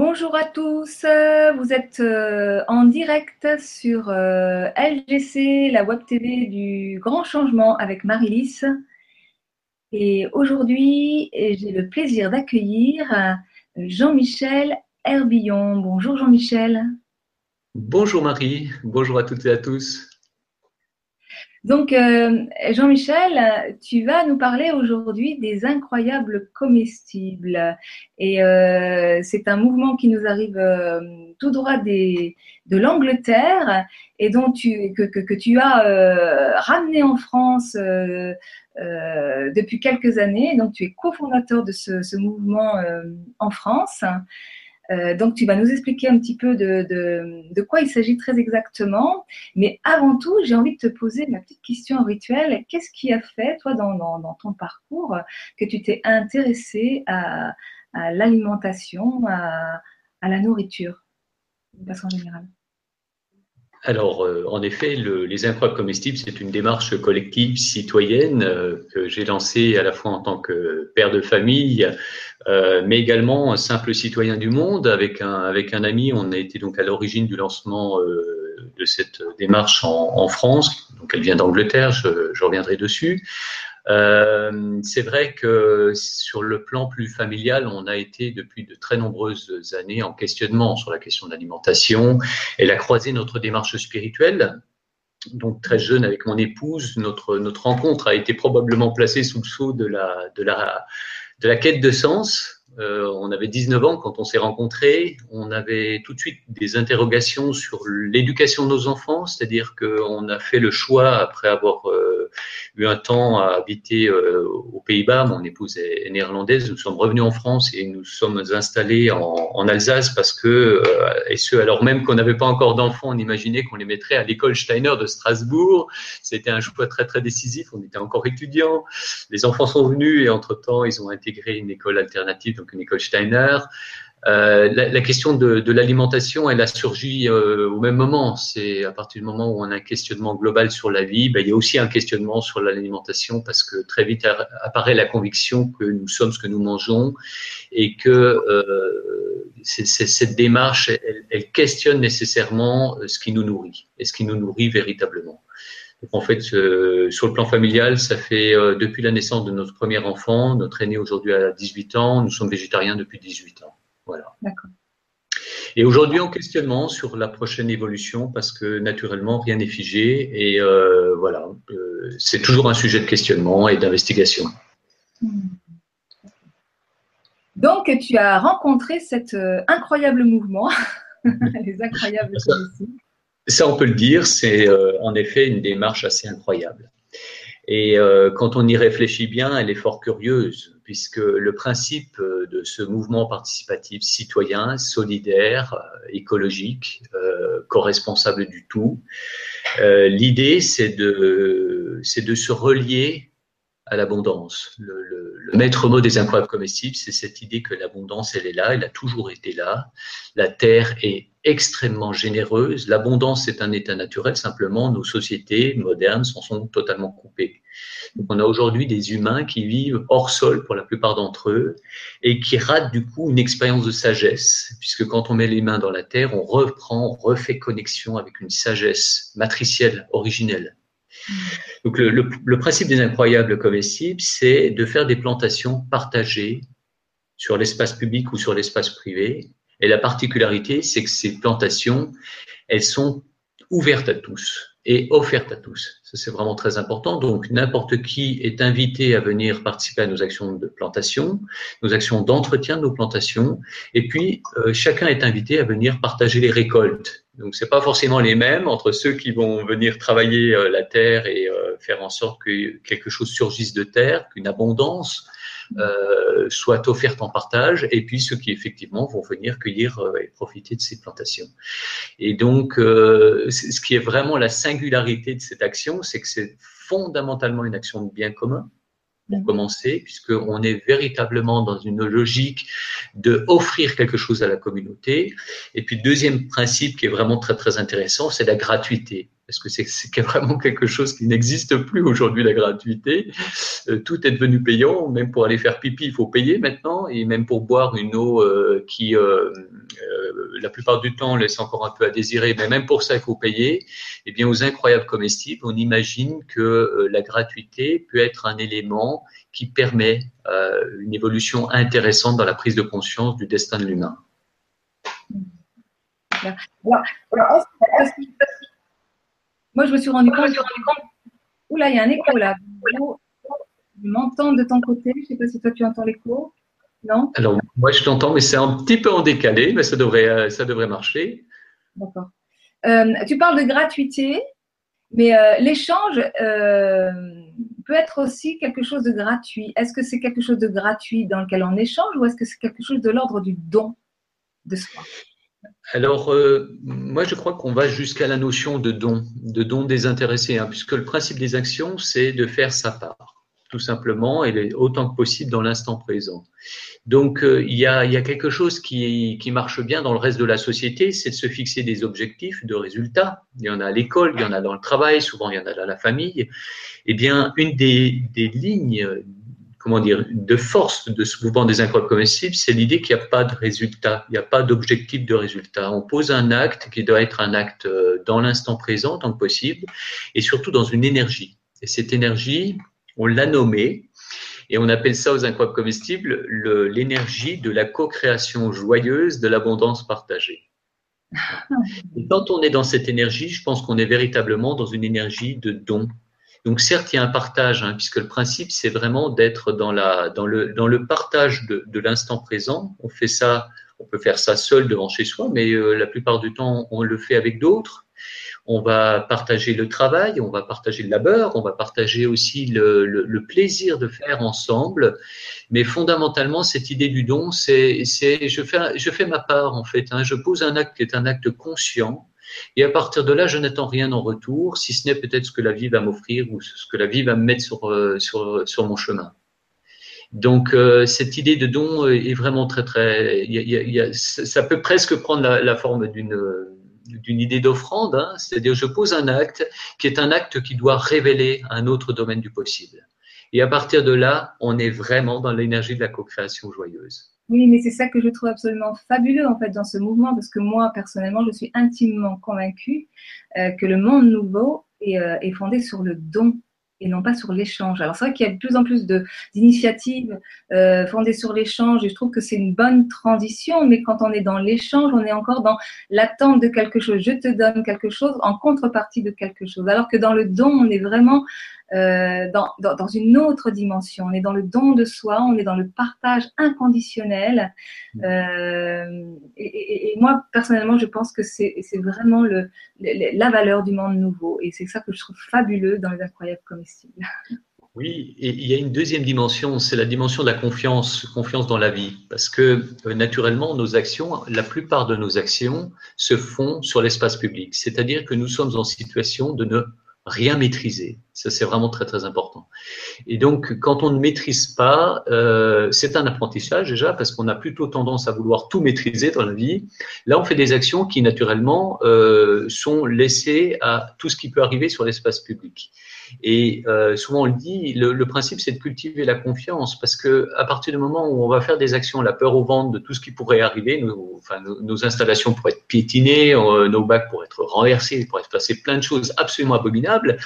Bonjour à tous, vous êtes euh, en direct sur euh, LGC, la web TV du Grand Changement avec Marie-Lys. Et aujourd'hui, j'ai le plaisir d'accueillir euh, Jean-Michel Herbillon. Bonjour Jean-Michel. Bonjour Marie, bonjour à toutes et à tous. Donc, euh, Jean-Michel, tu vas nous parler aujourd'hui des incroyables comestibles. Et euh, c'est un mouvement qui nous arrive euh, tout droit de l'Angleterre et dont tu, que, tu as ramené en France depuis quelques années. Donc, tu es cofondateur de ce mouvement en France. Euh, donc, tu vas nous expliquer un petit peu de, de, quoi il s'agit très exactement. Mais avant tout, j'ai envie de te poser ma petite question rituelle. Qu'est-ce qui a fait, toi, dans, dans, ton parcours, que tu t'es intéressé à, à l'alimentation, à, à, la nourriture, de façon générale? Alors, euh, en effet, le, les incroyables comestibles, c'est une démarche collective citoyenne euh, que j'ai lancée à la fois en tant que père de famille, euh, mais également un simple citoyen du monde. Avec un, avec un ami, on a été donc à l'origine du lancement de cette démarche en, France. Donc, elle vient d'Angleterre, je, je, reviendrai dessus. Euh, c'est vrai que sur le plan plus familial, on a été depuis de très nombreuses années en questionnement sur la question de l'alimentation. Elle a croisé notre démarche spirituelle. Donc très jeune avec mon épouse, notre, notre rencontre a été probablement placée sous le sceau de la, de la, de la quête de sens, euh, on avait 19 ans quand on s'est rencontrés. On avait tout de suite des interrogations sur l'éducation de nos enfants, c'est-à-dire qu'on a fait le choix, après avoir euh, eu un temps à habiter euh, aux Pays-Bas, mon épouse est, néerlandaise, nous sommes revenus en France et nous sommes installés en, Alsace parce que, et ce alors même qu'on n'avait pas encore d'enfants, on imaginait qu'on les mettrait à l'école Steiner de Strasbourg. C'était un choix très très décisif, on était encore étudiants. Les enfants sont venus et entre-temps, ils ont intégré une école alternative une école Steiner. Euh, la, question de, l'alimentation, elle a surgi euh, au même moment. C'est à partir du moment où on a un questionnement global sur la vie, ben, il y a aussi un questionnement sur l'alimentation parce que très vite apparaît la conviction que nous sommes ce que nous mangeons et que euh, cette démarche, elle, questionne nécessairement ce qui nous nourrit et ce qui nous nourrit véritablement. Donc en fait, euh, sur le plan familial, ça fait euh, depuis la naissance de notre premier enfant, notre aîné aujourd'hui a 18 ans, nous sommes végétariens depuis 18 ans. Voilà. D'accord. Et aujourd'hui, en questionnement sur la prochaine évolution, parce que naturellement, rien n'est figé. Et euh, voilà, c'est toujours un sujet de questionnement et d'investigation. Hmm. Donc, tu as rencontré cet incroyable mouvement, les incroyables ça, on peut le dire, c'est euh, en effet une démarche assez incroyable. Et euh, quand on y réfléchit bien, elle est fort curieuse, puisque le principe euh, de ce mouvement participatif citoyen, solidaire, écologique, co-responsable du tout, l'idée c'est de, c'est de se relier à l'abondance. Le, maître mot des incroyables comestibles, c'est cette idée que l'abondance, elle est là, elle a toujours été là. La terre est extrêmement généreuse. L'abondance est un état naturel, simplement nos sociétés modernes s'en sont totalement coupées. Donc on a aujourd'hui des humains qui vivent hors sol pour la plupart d'entre eux et qui ratent du coup une expérience de sagesse, puisque quand on met les mains dans la terre, on reprend, on refait connexion avec une sagesse matricielle, originelle. Donc le, principe des incroyables comestibles, c'est de faire des plantations partagées sur l'espace public ou sur l'espace privé. Et la particularité, c'est que ces plantations, elles sont ouvertes à tous et offertes à tous. Ça, c'est vraiment très important. Donc, n'importe qui est invité à venir participer à nos actions de plantation, nos actions d'entretien de nos plantations. Et puis, euh, chacun est invité à venir partager les récoltes. Donc, c'est pas forcément les mêmes entre ceux qui vont venir travailler euh, la terre et euh, faire en sorte que quelque chose surgisse de terre, qu'une abondance soit offerte en partage, et puis ceux qui effectivement vont venir cueillir euh, et profiter de ces plantations. Et donc, euh, ce qui est vraiment la singularité de cette action, c'est que c'est fondamentalement une action de bien commun pour commencer, puisqu'on est véritablement dans une logique de offrir quelque chose à la communauté. Et puis, deuxième principe qui est vraiment très, très intéressant, c'est la gratuité. Parce que c'est vraiment quelque chose qui n'existe plus aujourd'hui, la gratuité. Euh, tout est devenu payant, même pour aller faire pipi, il faut payer maintenant, et même pour boire une eau euh, qui, euh, la plupart du temps, laisse encore un peu à désirer, mais même pour ça, il faut payer. Eh bien, aux incroyables comestibles, on imagine que la gratuité peut être un élément qui permet une évolution intéressante dans la prise de conscience du destin de l'humain. Moi, je me suis rendu compte. Oula, il y a un écho là. Je m'entends de ton côté. Je ne sais pas si toi tu entends l'écho. Non? Alors, moi, je t'entends, mais c'est un petit peu en décalé, mais ça devrait, euh, ça devrait marcher. D'accord. Euh, tu parles de gratuité, mais euh, l'échange peut être aussi quelque chose de gratuit. Est-ce que c'est quelque chose de gratuit dans lequel on échange ou est-ce que c'est quelque chose de l'ordre du don de soi? Alors, euh, moi, je crois qu'on va jusqu'à la notion de don, de don désintéressé, hein, puisque le principe des actions, c'est de faire sa part, tout simplement, et autant que possible dans l'instant présent. Donc, euh, il, y a, quelque chose qui, marche bien dans le reste de la société, c'est de se fixer des objectifs de résultats. Il y en a à l'école, il y en a dans le travail, souvent il y en a dans la famille. Eh bien, une des lignes comment dire, de force de ce mouvement des incroyables comestibles, c'est l'idée qu'il n'y a pas de résultat, il n'y a pas d'objectif de résultat. On pose un acte qui doit être un acte euh, dans l'instant présent tant que possible, et surtout dans une énergie. Et cette énergie, on l'a nommée, et on appelle ça aux incroyables comestibles l'énergie de la co-création joyeuse de l'abondance partagée. Et quand on est dans cette énergie, je pense qu'on est véritablement dans une énergie de don, donc certes, il y a un partage, hein, puisque le principe, c'est vraiment d'être dans, dans, le, dans le partage de, de l'instant présent. On fait ça, on peut faire ça seul devant chez soi, mais euh, la plupart du temps, on le fait avec d'autres. On va partager le travail, on va partager le labeur, on va partager aussi le, le, le plaisir de faire ensemble. Mais fondamentalement, cette idée du don, c'est je fais, je fais ma part en fait. Hein. Je pose un acte qui est un acte conscient et à partir de là, je n'attends rien en retour, si ce n'est peut-être ce que la vie va m'offrir ou ce que la vie va me mettre sur, euh, sur, mon chemin. Donc euh, cette idée de don est vraiment très très, ça peut presque prendre la, la forme d'une d'une idée d'offrande, hein, c'est-à-dire je pose un acte qui est un acte qui doit révéler un autre domaine du possible. Et à partir de là, on est vraiment dans l'énergie de la co-création joyeuse. Oui, mais c'est ça que je trouve absolument fabuleux en fait dans ce mouvement, parce que moi personnellement, je suis intimement convaincue euh, que le monde nouveau est, euh, est, fondé sur le don et non pas sur l'échange. Alors c'est vrai qu'il y a de plus en plus d'initiatives euh, fondées sur l'échange et je trouve que c'est une bonne transition, mais quand on est dans l'échange, on est encore dans l'attente de quelque chose. Je te donne quelque chose en contrepartie de quelque chose. Alors que dans le don, on est vraiment euh, dans, dans, dans, une autre dimension. On est dans le don de soi, on est dans le partage inconditionnel. Mmh. Euh, et, et, et, moi, personnellement, je pense que c'est vraiment le, le, la valeur du monde nouveau. Et c'est ça que je trouve fabuleux dans les incroyables comestibles. Oui, et il y a une deuxième dimension, c'est la dimension de la confiance, confiance dans la vie. Parce que euh, naturellement, nos actions, la plupart de nos actions se font sur l'espace public. C'est-à-dire que nous sommes en situation de ne rien maîtriser. Ça, c'est vraiment très, très important. Et donc, quand on ne maîtrise pas, euh, c'est un apprentissage déjà, parce qu'on a plutôt tendance à vouloir tout maîtriser dans la vie. Là, on fait des actions qui, naturellement, euh, sont laissées à tout ce qui peut arriver sur l'espace public. Et euh, souvent on le dit, le, principe c'est de cultiver la confiance parce que à partir du moment où on va faire des actions, la peur au ventre de tout ce qui pourrait arriver, nos, installations pourraient être piétinées, euh, nos bacs pourraient être renversés, il pourrait se passer plein de choses absolument abominables,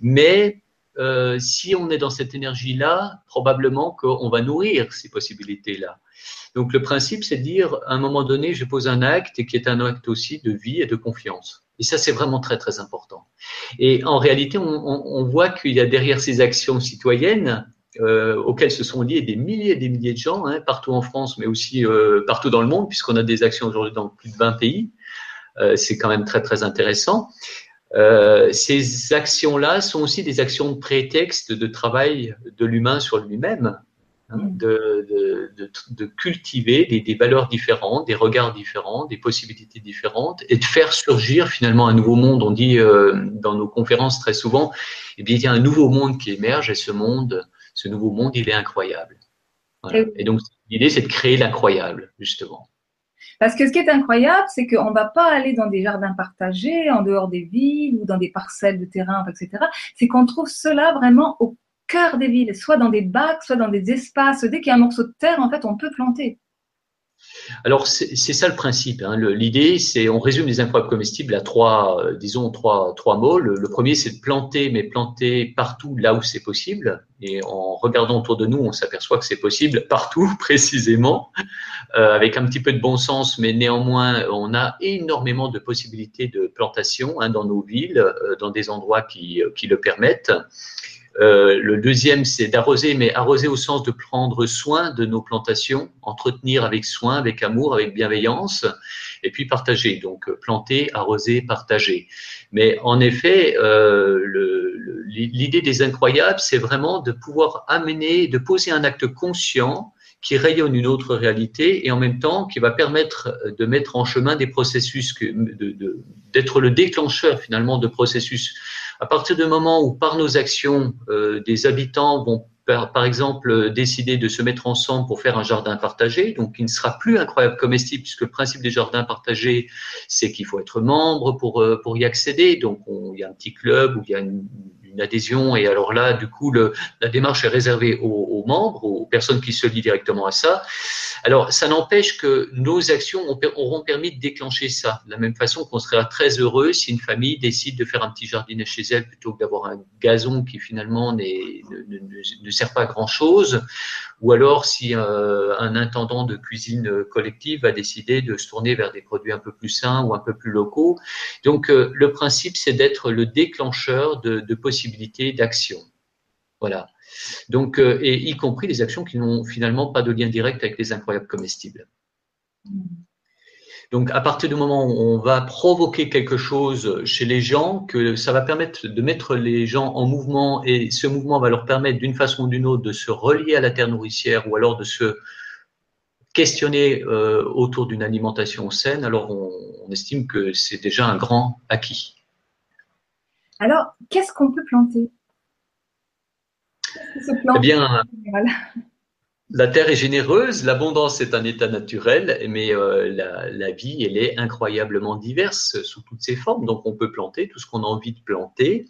mais euh, si on est dans cette énergie-là, probablement qu'on va nourrir ces possibilités-là. Donc le principe, c'est de dire, à un moment donné, je pose un acte et qui est un acte aussi de vie et de confiance. Et ça, c'est vraiment très, très important. Et en réalité, on, voit qu'il y a derrière ces actions citoyennes, euh, auxquelles se sont liés des milliers et des milliers de gens, hein, partout en France, mais aussi euh, partout dans le monde, puisqu'on a des actions aujourd'hui dans plus de 20 pays. Euh, c'est quand même très, très intéressant. Ces actions-là sont aussi des actions de prétexte de travail de l'humain sur lui-même. Hein, mm. de, de, de, de, cultiver des, des, valeurs différentes, des regards différents, des possibilités différentes, et de faire surgir finalement un nouveau monde. On dit euh, dans nos conférences très souvent, eh bien, il y a un nouveau monde qui émerge, et ce monde, ce nouveau monde, il est incroyable. Voilà. Et donc, l'idée, c'est de créer l'incroyable, justement. Parce que ce qui est incroyable, c'est qu'on ne va pas aller dans des jardins partagés, en dehors des villes ou dans des parcelles de terrain, etc. C'est qu'on trouve cela vraiment au cœur des villes, soit dans des bacs, soit dans des espaces. Dès qu'il y a un morceau de terre, en fait, on peut planter. Alors c'est ça le principe. Hein. L'idée, c'est on résume les incroyables comestibles à trois, euh, disons trois, trois mots. Le, premier, c'est de planter, mais planter partout là où c'est possible. Et en regardant autour de nous, on s'aperçoit que c'est possible partout, précisément, euh, avec un petit peu de bon sens, mais néanmoins, on a énormément de possibilités de plantation hein, dans nos villes, euh, dans des endroits qui, qui le permettent. Euh, le deuxième, c'est d'arroser, mais arroser au sens de prendre soin de nos plantations, entretenir avec soin, avec amour, avec bienveillance, et puis partager. Donc euh, planter, arroser, partager. Mais en effet, euh, l'idée des incroyables, c'est vraiment de pouvoir amener, de poser un acte conscient qui rayonne une autre réalité et en même temps qui va permettre de mettre en chemin des processus, d'être le déclencheur finalement de processus à partir du moment où, par nos actions, euh, des habitants vont, par, exemple, décider de se mettre ensemble pour faire un jardin partagé, donc il ne sera plus incroyable comestible, puisque le principe des jardins partagés, c'est qu'il faut être membre pour, euh, pour y accéder. Donc, il y a un petit club où il y a une, une adhésion. Et alors là, du coup, le, la démarche est réservée aux, membres, aux personnes qui se lient directement à ça. Alors, ça n'empêche que nos actions auront permis de déclencher ça. De la même façon qu'on serait très heureux si une famille décide de faire un petit jardinet chez elle plutôt que d'avoir un gazon qui finalement ne, ne, ne, sert pas à grand chose. Ou alors si euh, un intendant de cuisine collective va décider de se tourner vers des produits un peu plus sains ou un peu plus locaux. Donc, euh, le principe, c'est d'être le déclencheur de, possibilités d'action. Voilà. Donc, euh, et y compris les actions qui n'ont finalement pas de lien direct avec les incroyables comestibles. Donc, à partir du moment où on va provoquer quelque chose chez les gens, que ça va permettre de mettre les gens en mouvement et ce mouvement va leur permettre d'une façon ou d'une autre de se relier à la terre nourricière ou alors de se questionner euh, autour d'une alimentation saine, alors on estime que c'est déjà un grand acquis. Alors, qu'est-ce qu'on peut planter? Eh bien, la terre est généreuse, l'abondance est un état naturel, mais euh, la, vie, elle est incroyablement diverse sous toutes ses formes. Donc, on peut planter tout ce qu'on a envie de planter.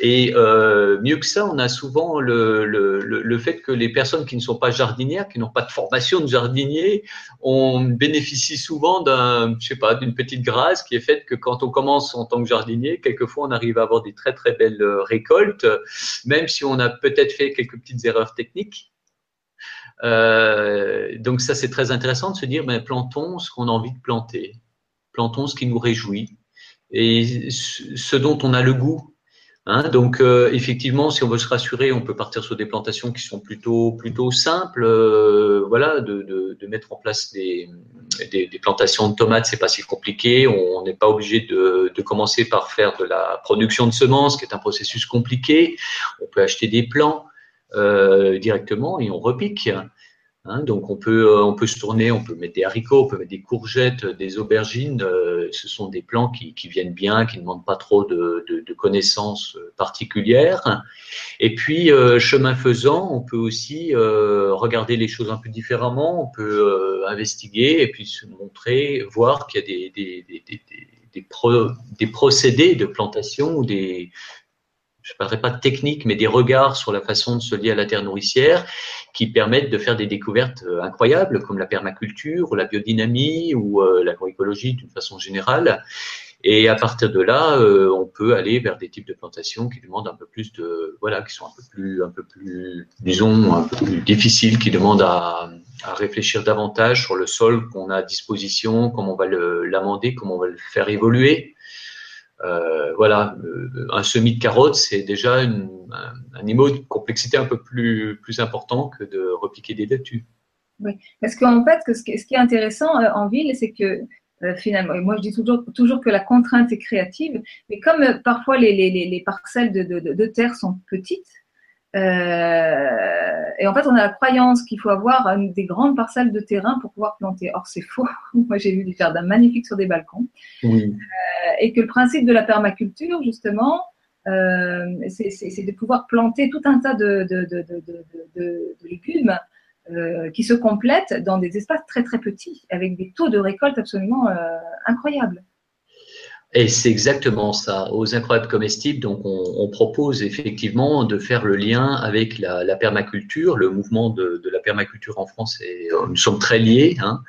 Et euh, mieux que ça, on a souvent le, fait que les personnes qui ne sont pas jardinières, qui n'ont pas de formation de jardinier, on bénéficie souvent d'un, je sais pas, d'une petite grâce qui est faite que quand on commence en tant que jardinier, quelquefois on arrive à avoir des très très belles récoltes, même si on a peut-être fait quelques petites erreurs techniques. Euh, donc ça, c'est très intéressant de se dire, ben, plantons ce qu'on a envie de planter, plantons ce qui nous réjouit et ce dont on a le goût. Hein, donc euh, effectivement, si on veut se rassurer, on peut partir sur des plantations qui sont plutôt plutôt simples. Euh, voilà, de, de, de, mettre en place des, des, des plantations de tomates, c'est pas si compliqué. On n'est pas obligé de, de, commencer par faire de la production de semences, qui est un processus compliqué. On peut acheter des plants. Euh, directement et on repique. Hein, donc on peut, euh, on peut se tourner, on peut mettre des haricots, on peut mettre des courgettes, des aubergines. Euh, ce sont des plants qui, qui, viennent bien, qui ne demandent pas trop de, de, connaissances particulières. Et puis chemin faisant, on peut aussi regarder les choses un peu différemment. On peut investiguer et puis se montrer, voir qu'il y a des, des, des, des des, procédés de plantation ou des, je parlerai pas de technique, mais des regards sur la façon de se lier à la terre nourricière qui permettent de faire des découvertes euh, incroyables comme la permaculture ou la biodynamie ou euh, l'agroécologie d'une façon générale. Et à partir de là, euh, on peut aller vers des types de plantations qui demandent un peu plus de, voilà, qui sont un peu plus, un peu plus, disons, un peu plus difficiles, qui demandent à réfléchir davantage sur le sol qu'on a à disposition, comment on va l'amender, comment on va le faire évoluer. Euh, voilà, euh, un semis de carottes, c'est déjà un, niveau de complexité un peu plus, plus important que de repiquer des laitues. Oui, parce qu'en fait, ce qui est intéressant euh, en ville, c'est que finalement, moi je dis toujours, toujours que la contrainte est créative, mais comme parfois les, les, les parcelles de, de, terre sont petites, euh, et en fait, on a la croyance qu'il faut avoir des grandes parcelles de terrain pour pouvoir planter. Or, c'est faux. Moi, j'ai vu des jardins magnifiques sur des balcons. Oui. Euh, et que le principe de la permaculture, justement, euh, c'est de pouvoir planter tout un tas de, de, de, de légumes qui se complètent dans des espaces très très petits, avec des taux de récolte absolument incroyables. Et c'est exactement ça. Aux incroyables comestibles, donc on, propose effectivement de faire le lien avec la, permaculture, le mouvement de, la permaculture en France. Et, euh, nous sommes très liés. Hein.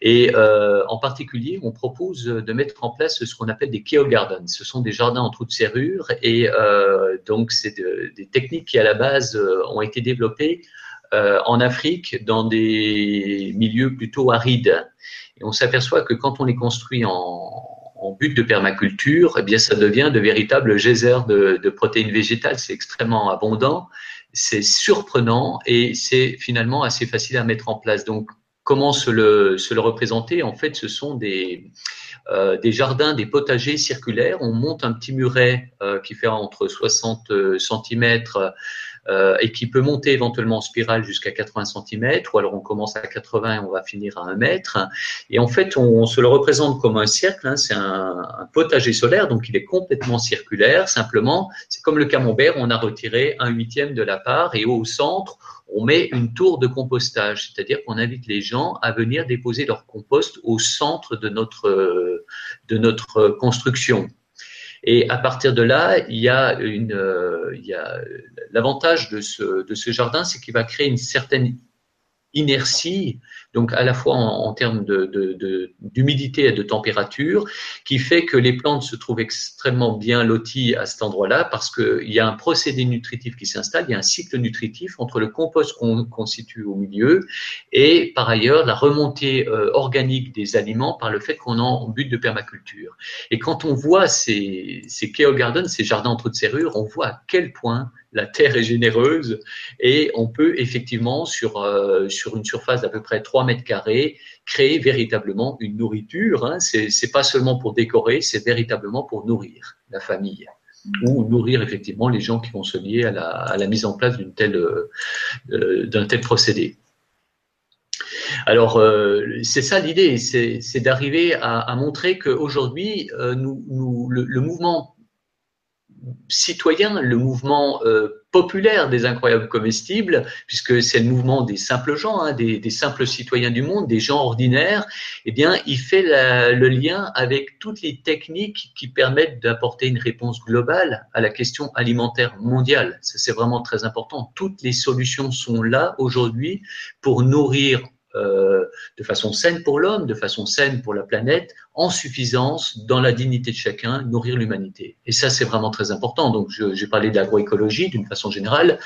Et euh, en particulier, on propose de mettre en place ce qu'on appelle des keo gardens. Ce sont des jardins en trous de serrure. Et euh, donc, c'est des techniques qui à la base ont été développées en Afrique dans des milieux plutôt arides. Et on s'aperçoit que quand on les construit en en but de permaculture, eh bien, ça devient de véritables geysers de, protéines végétales. C'est extrêmement abondant, c'est surprenant et c'est finalement assez facile à mettre en place. Donc, comment se le, se le représenter? En fait, ce sont des, euh, des jardins, des potagers circulaires. On monte un petit muret euh, qui fait entre 60 cm euh, et qui peut monter éventuellement en spirale jusqu'à 80 cm, ou alors on commence à 80 et on va finir à 1 mètre. Et en fait, on, se le représente comme un cercle, hein, c'est un, un, potager solaire, donc il est complètement circulaire. Simplement, c'est comme le camembert, on a retiré un huitième de la part et au centre, on met une tour de compostage, c'est-à-dire qu'on invite les gens à venir déposer leur compost au centre de notre, de notre construction. Et à partir de là, il y a une, euh, l'avantage de ce, de ce jardin, c'est qu'il va créer une certaine inertie donc à la fois en, termes d'humidité et de température, qui fait que les plantes se trouvent extrêmement bien loties à cet endroit-là parce qu'il y a un procédé nutritif qui s'installe, il y a un cycle nutritif entre le compost qu'on constitue au milieu et par ailleurs la remontée euh, organique des aliments par le fait qu'on en but de permaculture. Et quand on voit ces, ces ces jardins entre de serrure, on voit à quel point la terre est généreuse et on peut effectivement sur, euh, sur une surface d'à peu près 3 mètres carrés créer véritablement une nourriture. Hein. C'est pas seulement pour décorer, c'est véritablement pour nourrir la famille ou nourrir effectivement les gens qui vont se lier à la, à la mise en place d'une telle euh, d'un tel procédé. Alors, euh, c'est ça l'idée, c'est d'arriver à, à, montrer qu'aujourd'hui, euh, nous, nous, le, le, mouvement citoyen, le mouvement euh, populaire des incroyables comestibles, puisque c'est le mouvement des simples gens, hein, des, simples citoyens du monde, des gens ordinaires, eh bien, il fait le lien avec toutes les techniques qui permettent d'apporter une réponse globale à la question alimentaire mondiale. Ça, c'est vraiment très important. Toutes les solutions sont là aujourd'hui pour nourrir euh, de façon saine pour l'homme, de façon saine pour la planète, en suffisance, dans la dignité de chacun, nourrir l'humanité. Et ça, c'est vraiment très important. Donc, j'ai parlé de l'agroécologie d'une façon générale,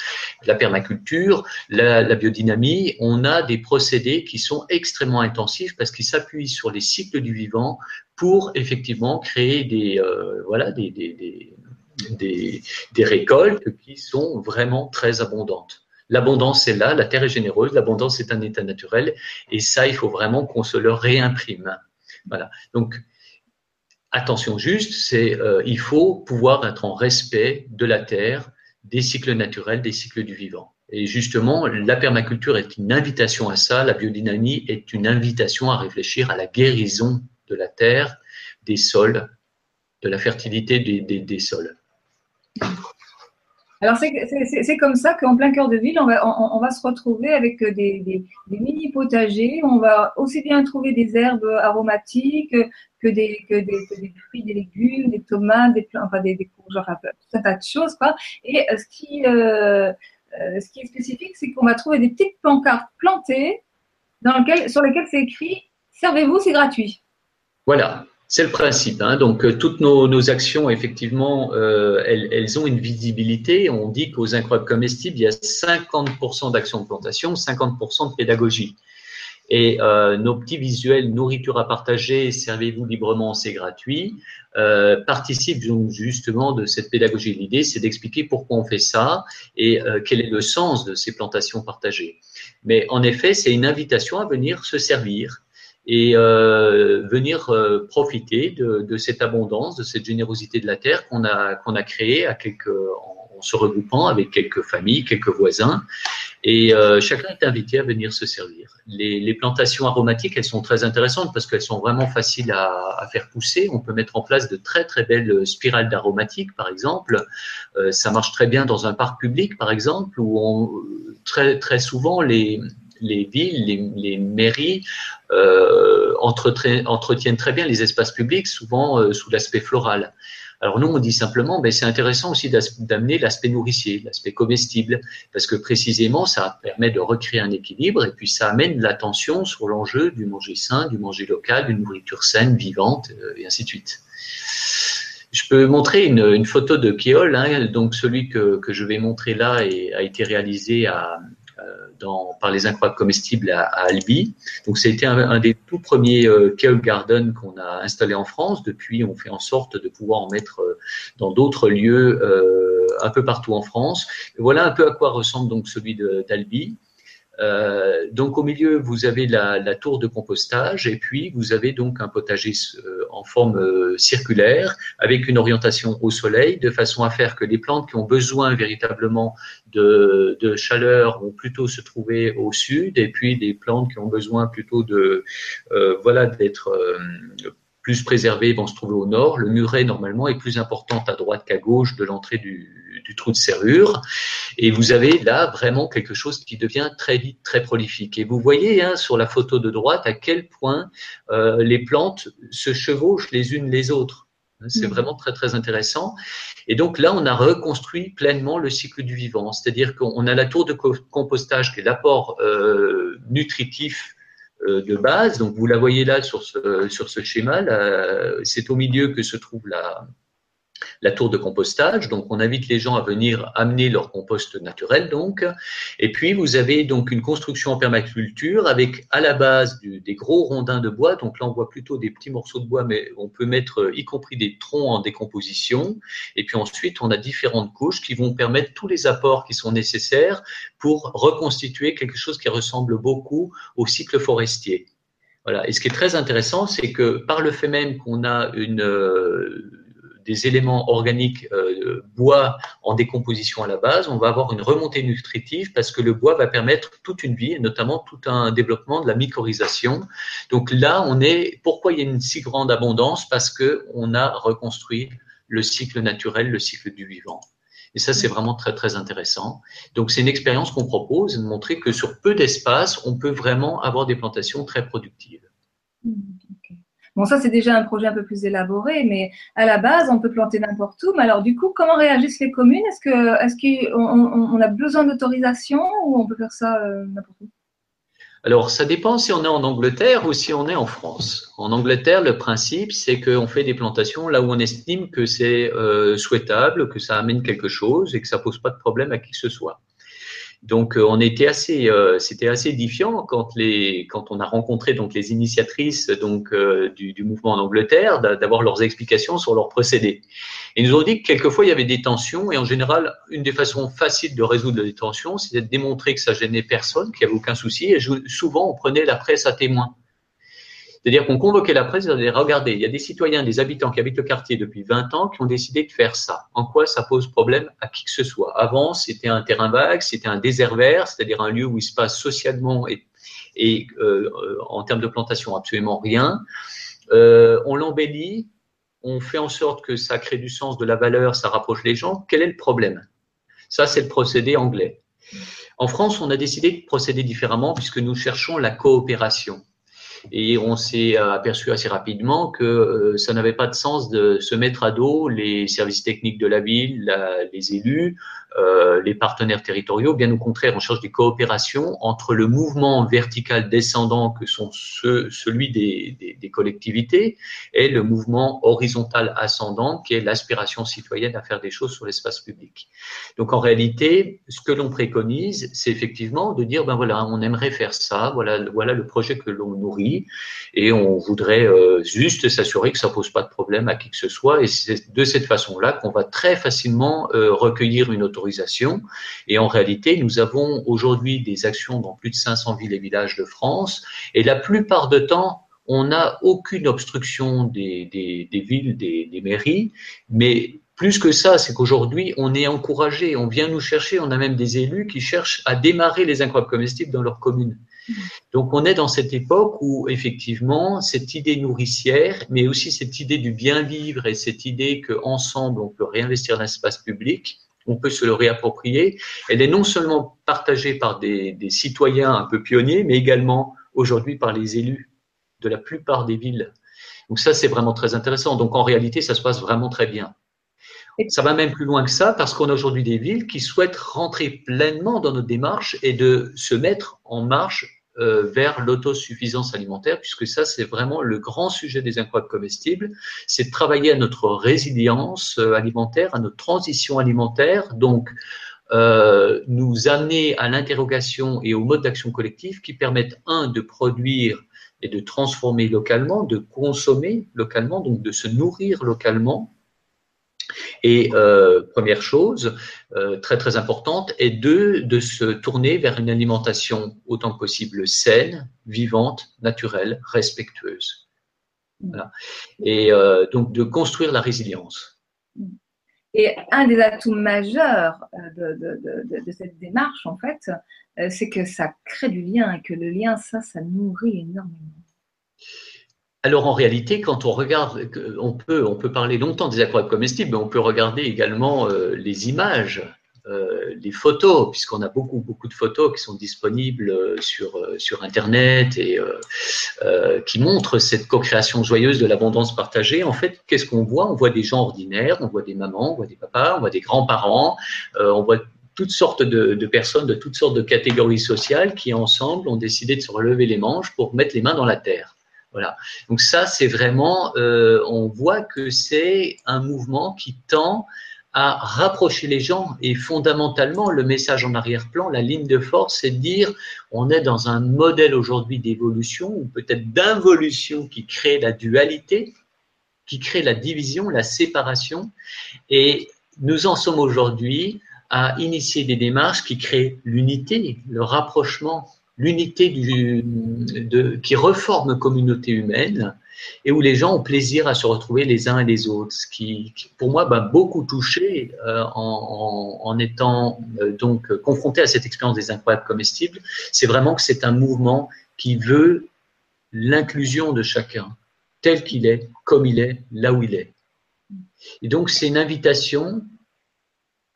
la permaculture, la, biodynamie. On a des procédés qui sont extrêmement intensifs parce qu'ils s'appuient sur les cycles du vivant pour effectivement créer des, euh, voilà, des, des des, des, récoltes qui sont vraiment très abondantes. L'abondance est là, la terre est généreuse, l'abondance est un état naturel, et ça, il faut vraiment qu'on se le réimprime. Voilà. Donc, attention juste, c'est euh, il faut pouvoir être en respect de la terre, des cycles naturels, des cycles du vivant. Et justement, la permaculture est une invitation à ça, la biodynamie est une invitation à réfléchir à la guérison de la terre, des sols, de la fertilité des, sols. Alors, c'est comme ça qu'en plein cœur de ville, on va, on, va se retrouver avec des, des, mini potagers. On va aussi bien trouver des herbes aromatiques que des, que des, fruits, des légumes, des tomates, des, enfin des, des enfin tout un tas de choses. Quoi. Et euh, ce qui, euh, euh, ce qui est spécifique, c'est qu'on va trouver des petites pancartes plantées dans lequel, sur lesquelles c'est écrit Servez-vous, c'est gratuit. Voilà, c'est le principe. Hein. Donc, euh, toutes nos, actions, effectivement, euh, elles, ont une visibilité. On dit qu'aux incroyables comestibles, il y a 50% d'actions de plantation, 50% de pédagogie. Et euh, nos petits visuels, nourriture à partager, servez-vous librement, c'est gratuit, participent justement de cette pédagogie. L'idée, c'est d'expliquer pourquoi on fait ça et quel est le sens de ces plantations partagées. Mais en effet, c'est une invitation à venir se servir et euh, venir euh, profiter de, de, cette abondance, de cette générosité de la terre qu'on a qu'on a créée à quelques en, se regroupant avec quelques familles, quelques voisins, et euh, chacun est invité à venir se servir. Les, les, plantations aromatiques, elles sont très intéressantes parce qu'elles sont vraiment faciles à, à, faire pousser. On peut mettre en place de très très belles spirales d'aromatiques, par exemple. Euh, ça marche très bien dans un parc public, par exemple, où on, très très souvent les les villes, les, mairies euh, entretiennent très bien les espaces publics, souvent euh, sous l'aspect floral. Alors nous, on dit simplement, ben, c'est intéressant aussi d'amener l'aspect nourricier, l'aspect comestible, parce que précisément, ça permet de recréer un équilibre et puis ça amène l'attention sur l'enjeu du manger sain, du manger local, d'une nourriture saine, vivante, euh, et ainsi de suite. Je peux montrer une, photo de Kéol, hein, donc celui que, je vais montrer là a été réalisé à, par les incroyables comestibles à, Albi. Donc, c'était un, un, des tout premiers euh, Garden qu'on a installé en France. Depuis, on fait en sorte de pouvoir en mettre euh, dans d'autres lieux euh, un peu partout en France. voilà un peu à quoi ressemble donc celui d'Albi. Euh, donc au milieu, vous avez la, tour de compostage et puis vous avez donc un potager euh, en forme euh, circulaire avec une orientation au soleil de façon à faire que les plantes qui ont besoin véritablement de, de chaleur vont plutôt se trouver au sud et puis des plantes qui ont besoin plutôt de voilà d'être plus préservées vont se trouver au nord. Le muret, normalement, est plus important à droite qu'à gauche de l'entrée du, du, trou de serrure. Et vous avez là vraiment quelque chose qui devient très vite très prolifique. Et vous voyez hein, sur la photo de droite à quel point euh, les plantes se chevauchent les unes les autres. C'est mm. vraiment très très intéressant. Et donc là, on a reconstruit pleinement le cycle du vivant, c'est-à-dire qu'on a la tour de compostage qui est l'apport euh, nutritif de base. Donc vous la voyez là sur ce, sur ce schéma. C'est au milieu que se trouve la, la tour de compostage. Donc, on invite les gens à venir amener leur compost naturel, donc. Et puis, vous avez donc une construction en permaculture avec à la base des gros rondins de bois. Donc là, on voit plutôt des petits morceaux de bois, mais on peut mettre euh, y compris des troncs en décomposition. Et puis ensuite, on a différentes couches qui vont permettre tous les apports qui sont nécessaires pour reconstituer quelque chose qui ressemble beaucoup au cycle forestier. Voilà. Et ce qui est très intéressant, c'est que par le fait même qu'on a une euh, des éléments organiques euh, bois en décomposition à la base, on va avoir une remontée nutritive parce que le bois va permettre toute une vie, et notamment tout un développement de la mycorhisation. Donc là, on est. Pourquoi il y a une si grande abondance? Parce que on a reconstruit le cycle naturel, le cycle du vivant. Et ça, c'est vraiment très, très intéressant. Donc, c'est une expérience qu'on propose, de montrer que sur peu d'espace, on peut vraiment avoir des plantations très productives. Mmh. Bon, ça, c'est déjà un projet un peu plus élaboré, mais à la base, on peut planter n'importe où. Mais alors, du coup, comment réagissent les communes? Est-ce que, est-ce qu'on on a besoin d'autorisation ou on peut faire ça euh, n'importe où? Alors, ça dépend si on est en Angleterre ou si on est en France. En Angleterre, le principe, c'est qu'on fait des plantations là où on estime que c'est euh, souhaitable, que ça amène quelque chose et que ça pose pas de problème à qui que ce soit. Donc, euh, on était assez, euh, c'était assez édifiant quand on a rencontré donc les initiatrices donc euh, du, du, mouvement en Angleterre, d'avoir leurs explications sur leurs procédés. Ils nous ont dit que quelquefois il y avait des tensions et en général, une des façons faciles de résoudre les tensions, c'était de démontrer que ça gênait personne, qu'il n'y avait aucun souci. Et souvent, on prenait la presse à témoin. C'est-à-dire qu'on convoquait la presse, on disait, regardez, il y a des citoyens, des habitants qui habitent le quartier depuis 20 ans qui ont décidé de faire ça. En quoi ça pose problème à qui que ce soit? Avant, c'était un terrain vague, c'était un désert vert, c'est-à-dire un lieu où il se passe socialement et, et euh, en termes de plantation absolument rien. Euh, on l'embellit, on fait en sorte que ça crée du sens, de la valeur, ça rapproche les gens. Quel est le problème? Ça, c'est le procédé anglais. En France, on a décidé de procéder différemment puisque nous cherchons la coopération. Et on s'est aperçu assez rapidement que euh, ça n'avait pas de sens de se mettre à dos les services techniques de la ville, les élus, euh, les partenaires territoriaux. Bien au contraire, on cherche des coopérations entre le mouvement vertical descendant que sont ceux, celui des, des, des, collectivités et le mouvement horizontal ascendant qui est l'aspiration citoyenne à faire des choses sur l'espace public. Donc en réalité, ce que l'on préconise, c'est effectivement de dire ben voilà, on aimerait faire ça, voilà, voilà le projet que l'on nourrit et on voudrait euh, juste s'assurer que ça pose pas de problème à qui que ce soit et c'est de cette façon-là qu'on va très facilement euh, recueillir une autorisation et en réalité, nous avons aujourd'hui des actions dans plus de 500 villes et villages de France. Et la plupart du temps, on n'a aucune obstruction des, villes, des, mairies, mais plus que ça, c'est qu'aujourd'hui, on est encouragé, on vient nous chercher, on a même des élus qui cherchent à démarrer les incroyables comestibles dans leur commune. Donc on est dans cette époque où effectivement cette idée nourricière, mais aussi cette idée du bien vivre et cette idée qu'ensemble on peut réinvestir l'espace public, on peut se le réapproprier. Elle est non seulement partagée par des, des citoyens un peu pionniers, mais également aujourd'hui par les élus de la plupart des villes. Donc ça, c'est vraiment très intéressant. Donc en réalité, ça se passe vraiment très bien. Ça va même plus loin que ça parce qu'on a aujourd'hui des villes qui souhaitent rentrer pleinement dans notre démarche et de se mettre en marche vers l'autosuffisance alimentaire, puisque ça, c'est vraiment le grand sujet des incroyables comestibles, c'est de travailler à notre résilience euh, alimentaire, à notre transition alimentaire, donc euh, nous amener à l'interrogation et au mode d'action collectif qui permettent, un, de produire et de transformer localement, de consommer localement, donc de se nourrir localement, et euh, première chose, euh, très très importante, est de, de se tourner vers une alimentation autant que possible saine, vivante, naturelle, respectueuse. Et euh, donc de construire la résilience. Et un des atouts majeurs de cette démarche, en fait, c'est que ça crée du lien et que le lien, ça, ça nourrit énormément. Alors en réalité, quand on regarde, on peut, on peut parler longtemps des aquariums comestibles, mais on peut regarder également euh, les images, euh, les photos, puisqu'on a beaucoup, beaucoup de photos qui sont disponibles euh, sur, Internet et qui montrent cette co-création joyeuse de l'abondance partagée. En fait, qu'est-ce qu'on voit? On voit des gens ordinaires, on voit des mamans, on voit des papas, on voit des grands-parents, on voit toutes sortes de, personnes de toutes sortes de catégories sociales qui ensemble ont décidé de se relever les manches pour mettre les mains dans la terre. Voilà. Donc ça, c'est vraiment, euh, on voit que c'est un mouvement qui tend à rapprocher les gens et fondamentalement le message en arrière-plan, la ligne de force, c'est de dire on est dans un modèle aujourd'hui d'évolution ou peut-être d'involution qui crée la dualité, qui crée la division, la séparation et nous en sommes aujourd'hui à initier des démarches qui créent l'unité, le rapprochement l'unité de, qui reforme communauté humaine et où les gens ont plaisir à se retrouver les uns et les autres, ce qui, pour moi, m'a beaucoup touché euh, en, en, étant euh, donc confronté à cette expérience des incroyables comestibles. C'est vraiment que c'est un mouvement qui veut l'inclusion de chacun, tel qu'il est, comme il est, là où il est. Et donc, c'est une invitation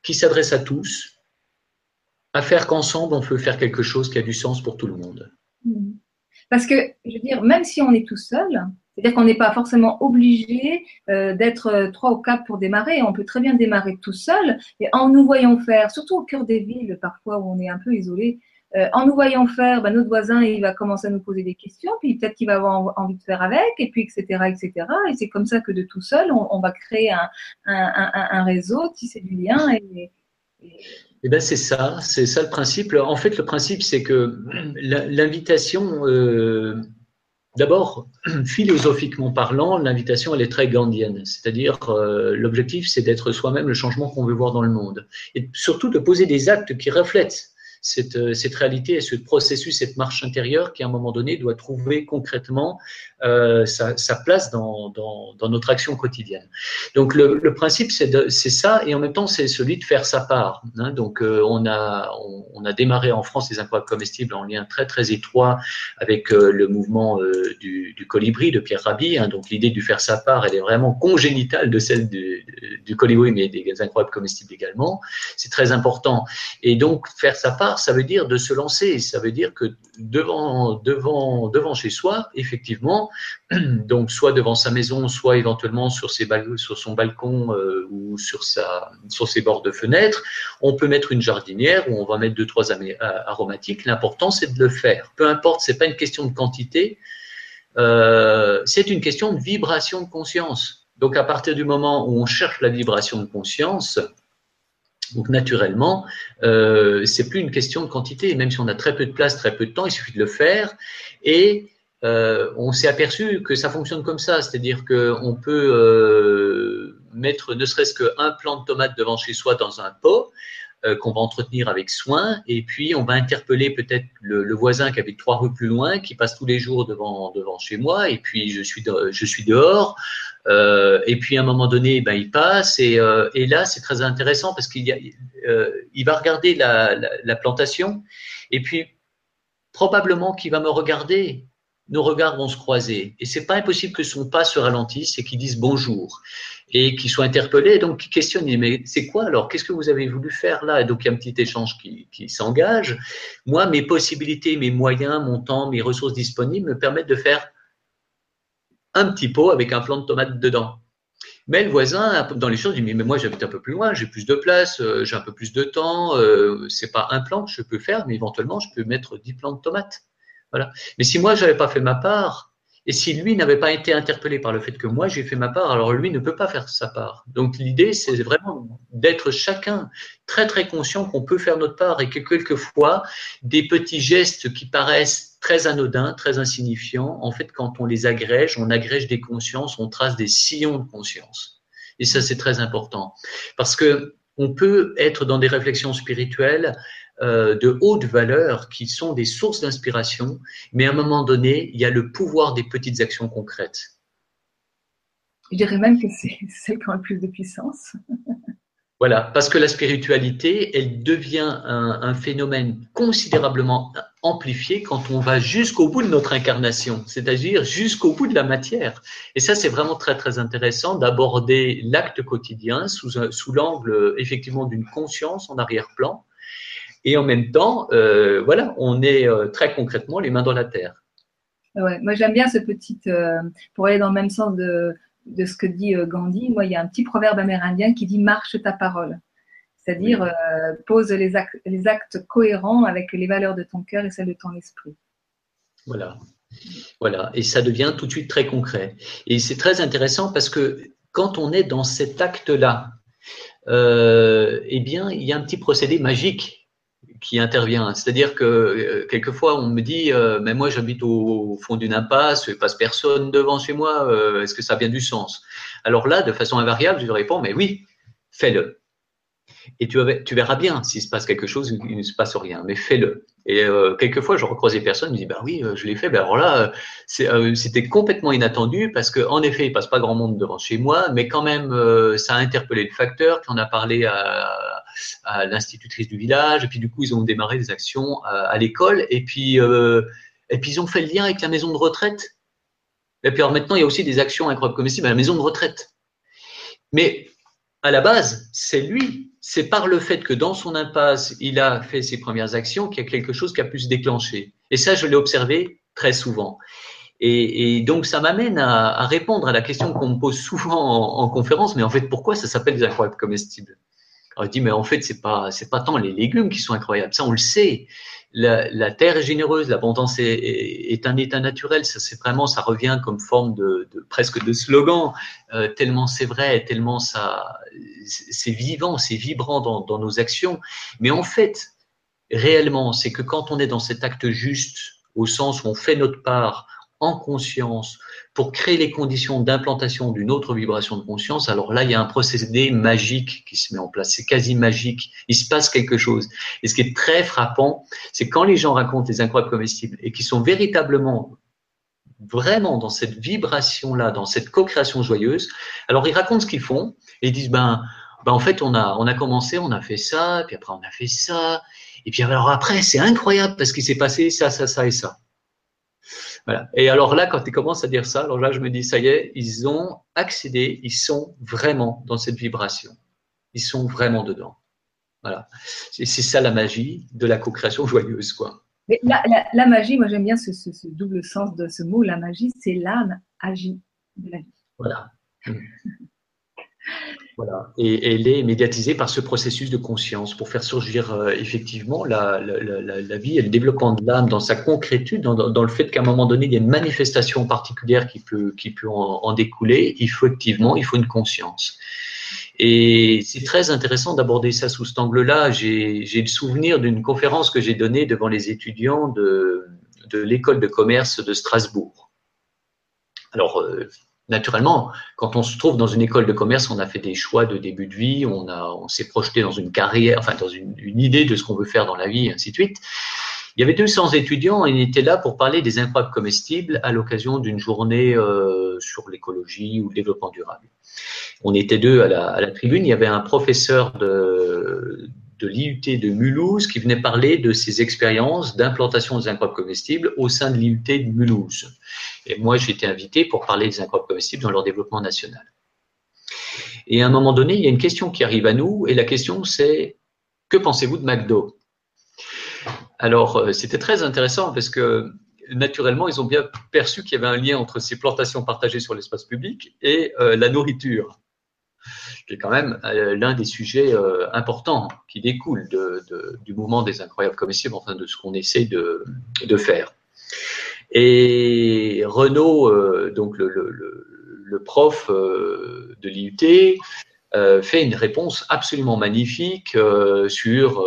qui s'adresse à tous, à faire qu'ensemble, on peut faire quelque chose qui a du sens pour tout le monde. Mm. Parce que, je veux dire, même si on est tout seul, c'est-à-dire qu'on n'est pas forcément obligé euh, d'être euh, trois ou quatre pour démarrer. On peut très bien démarrer tout seul. Et en nous voyant faire, surtout au cœur des villes, parfois où on est un peu isolé, euh, en nous voyant faire, ben, notre voisin, il va commencer à nous poser des questions, puis peut-être qu'il va avoir envie de faire avec, et puis etc. etc. Et c'est comme ça que de tout seul, on, va créer un, réseau, tisser du lien. Et eh ben c'est ça, c'est ça le principe. En fait, le principe, c'est que l'invitation, euh, d'abord, philosophiquement parlant, l'invitation, elle est très gandienne. C'est-à-dire, euh, l'objectif, c'est d'être soi-même le changement qu'on veut voir dans le monde. Et surtout de poser des actes qui reflètent cette, euh, cette réalité et ce processus, cette marche intérieure qui, à un moment donné, doit trouver concrètement euh, sa, place dans, notre action quotidienne. Donc, le, principe, c'est ça, et en même temps, c'est celui de faire sa part. Hein. Donc, euh, on, a, démarré en France les incroyables comestibles en lien très, très étroit avec le mouvement du, du, colibri de Pierre Rabhi. Hein. Donc, l'idée du faire sa part, elle est vraiment congénitale de celle du, du colibri, mais des incroyables comestibles également. C'est très important. Et donc, faire sa part, ça veut dire de se lancer. Ça veut dire que devant, devant, devant chez soi, effectivement, donc soit devant sa maison, soit éventuellement sur, ses sur son balcon euh, ou sur, sa, sur ses bords de fenêtre, on peut mettre une jardinière où on va mettre deux, trois aromatiques. L'important, c'est de le faire. Peu importe, c'est pas une question de quantité, euh, c'est une question de vibration de conscience. Donc, à partir du moment où on cherche la vibration de conscience, donc naturellement, euh, c'est plus une question de quantité. Même si on a très peu de place, très peu de temps, il suffit de le faire. Et euh, on s'est aperçu que ça fonctionne comme ça, c'est-à-dire qu'on peut euh, mettre ne serait-ce qu'un plant de tomate devant chez soi dans un pot. Euh, qu'on va entretenir avec soin, et puis on va interpeller peut-être le, voisin qui habite trois rues plus loin, qui passe tous les jours devant devant chez moi, et puis je suis je suis dehors, euh, et puis à un moment donné, ben, il passe. Et, euh, et là c'est très intéressant parce qu'il il va regarder la, la, plantation. Et puis probablement qu'il va me regarder nos regards vont se croiser. Et c'est pas impossible que son pas se ralentisse et qu'il dise bonjour et qu'il soit interpellé, donc qu'il questionne, mais c'est quoi alors? Qu'est-ce que vous avez voulu faire là? Et donc il y a un petit échange qui, s'engage. Moi, mes possibilités, mes moyens, mon temps, mes ressources disponibles me permettent de faire un petit pot avec un plant de tomates dedans. Mais le voisin, dans les choses, dit mais moi j'habite un peu plus loin, j'ai plus de place, euh, j'ai un peu plus de temps. Euh, c'est pas un plant que je peux faire, mais éventuellement je peux mettre 10 plants de tomates. Mais si moi j'avais pas fait ma part, et si lui n'avait pas été interpellé par le fait que moi j'ai fait ma part, alors lui ne peut pas faire sa part. Donc l'idée c'est vraiment d'être chacun très très conscient qu'on peut faire notre part et que quelquefois des petits gestes qui paraissent très anodins, très insignifiants, en fait quand on les agrège, on agrège des consciences, on trace des sillons de conscience. Et ça c'est très important parce que on peut être dans des réflexions spirituelles euh, de haute valeur qui sont des sources d'inspiration, mais à un moment donné, il y a le pouvoir des petites actions concrètes. Je dirais même que c'est celle qui a le plus de puissance. Voilà, parce que la spiritualité, elle devient un, un, phénomène considérablement amplifié quand on va jusqu'au bout de notre incarnation, c'est-à-dire jusqu'au bout de la matière. Et ça, c'est vraiment très très intéressant d'aborder l'acte quotidien sous, sous l'angle effectivement d'une conscience en arrière-plan, et en même temps, euh, voilà, on est euh, très concrètement les mains dans la terre. Ouais, moi j'aime bien ce petit, euh, pour aller dans le même sens de, de ce que dit Gandhi, moi il y a un petit proverbe amérindien qui dit marche ta parole. C'est-à-dire pose les actes, les actes cohérents avec les valeurs de ton cœur et celles de ton esprit. Voilà. Voilà, et ça devient tout de suite très concret. Et c'est très intéressant parce que quand on est dans cet acte-là, eh bien, il y a un petit procédé magique qui intervient. C'est-à-dire que euh, quelquefois on me dit, euh, mais moi j'habite au, fond d'une impasse, il passe personne devant chez moi, euh, est-ce que ça a bien du sens? Alors là, de façon invariable, je réponds, mais oui, fais-le. Et tu, verras bien s'il se passe quelque chose ou il ne se passe rien, mais fais-le. Et euh, quelquefois, je recroise des personnes, me disent, bah oui, je l'ai fait. Ben alors là, c'était complètement inattendu parce qu'en effet, il passe pas grand monde devant chez moi, mais quand même, ça a interpellé le facteur, qui en a parlé à, l'institutrice du village, et puis du coup, ils ont démarré des actions à, l'école, et puis, euh, et puis ils ont fait le lien avec la maison de retraite. Et puis alors maintenant, il y a aussi des actions incroyables comestibles à la maison de retraite. Mais à la base, c'est lui, c'est par le fait que dans son impasse, il a fait ses premières actions qu'il y a quelque chose qui a pu se déclencher. Et ça, je l'ai observé très souvent. Et, donc, ça m'amène à, répondre à la question qu'on me pose souvent en, en conférence, mais en fait, pourquoi ça s'appelle des incroyables comestibles? On dit, mais en fait, c'est pas, c'est pas tant les légumes qui sont incroyables. Ça, on le sait. La, terre est généreuse, l'abondance est, est, un état naturel. Ça, c'est vraiment, ça revient comme forme de, presque de slogan. Euh, tellement c'est vrai, tellement ça, c'est vivant, c'est vibrant dans, dans nos actions. Mais en fait, réellement, c'est que quand on est dans cet acte juste, au sens où on fait notre part en conscience, pour créer les conditions d'implantation d'une autre vibration de conscience, alors là, il y a un procédé magique qui se met en place. C'est quasi magique. Il se passe quelque chose. Et ce qui est très frappant, c'est quand les gens racontent les incroyables comestibles et qui sont véritablement vraiment dans cette vibration-là, dans cette co-création joyeuse, alors ils racontent ce qu'ils font et ils disent, ben, ben en fait, on a, on a commencé, on a fait ça, puis après on a fait ça, et puis alors après, c'est incroyable parce qu'il s'est passé ça, ça, ça et ça. Et alors là, quand tu commences à dire ça, alors là, je me dis, ça y est, ils ont accédé, ils sont vraiment dans cette vibration. Ils sont vraiment dedans. Voilà. C'est ça la magie de la co-création joyeuse, quoi. Mais la, magie, moi j'aime bien ce, double sens de ce mot. La magie, c'est l'âme agit de la vie. Voilà. Voilà. Et, elle est médiatisée par ce processus de conscience pour faire surgir euh, effectivement la, vie et le développement de l'âme dans sa concrétude, dans, le fait qu'à un moment donné, il y a une manifestation particulière qui peut, qui peut en, découler. Il faut effectivement, il faut une conscience. Et c'est très intéressant d'aborder ça sous cet angle-là. J'ai le souvenir d'une conférence que j'ai donnée devant les étudiants de, de l'école de commerce de Strasbourg. Alors, euh, naturellement, quand on se trouve dans une école de commerce, on a fait des choix de début de vie, on, a, on s'est projeté dans une carrière, enfin dans une, idée de ce qu'on veut faire dans la vie, ainsi de suite. Il y avait 200 étudiants et ils étaient là pour parler des impacts comestibles à l'occasion d'une journée euh, sur l'écologie ou le développement durable. On était deux à la, à la, tribune. Il y avait un professeur de, de l'IUT de Mulhouse qui venait parler de ses expériences d'implantation des incroyables comestibles au sein de l'IUT de Mulhouse. Et moi, j'ai été invité pour parler des incroyables comestibles dans leur développement national. Et à un moment donné, il y a une question qui arrive à nous, et la question c'est que pensez-vous de McDo? Alors, euh, c'était très intéressant parce que naturellement, ils ont bien perçu qu'il y avait un lien entre ces plantations partagées sur l'espace public et euh, la nourriture qui est quand même euh, l'un des sujets euh, importants qui découle du mouvement des incroyables comestibles, enfin de ce qu'on essaie de, faire. Et Renaud, euh, donc le, prof de l'IUT, fait une réponse absolument magnifique sur,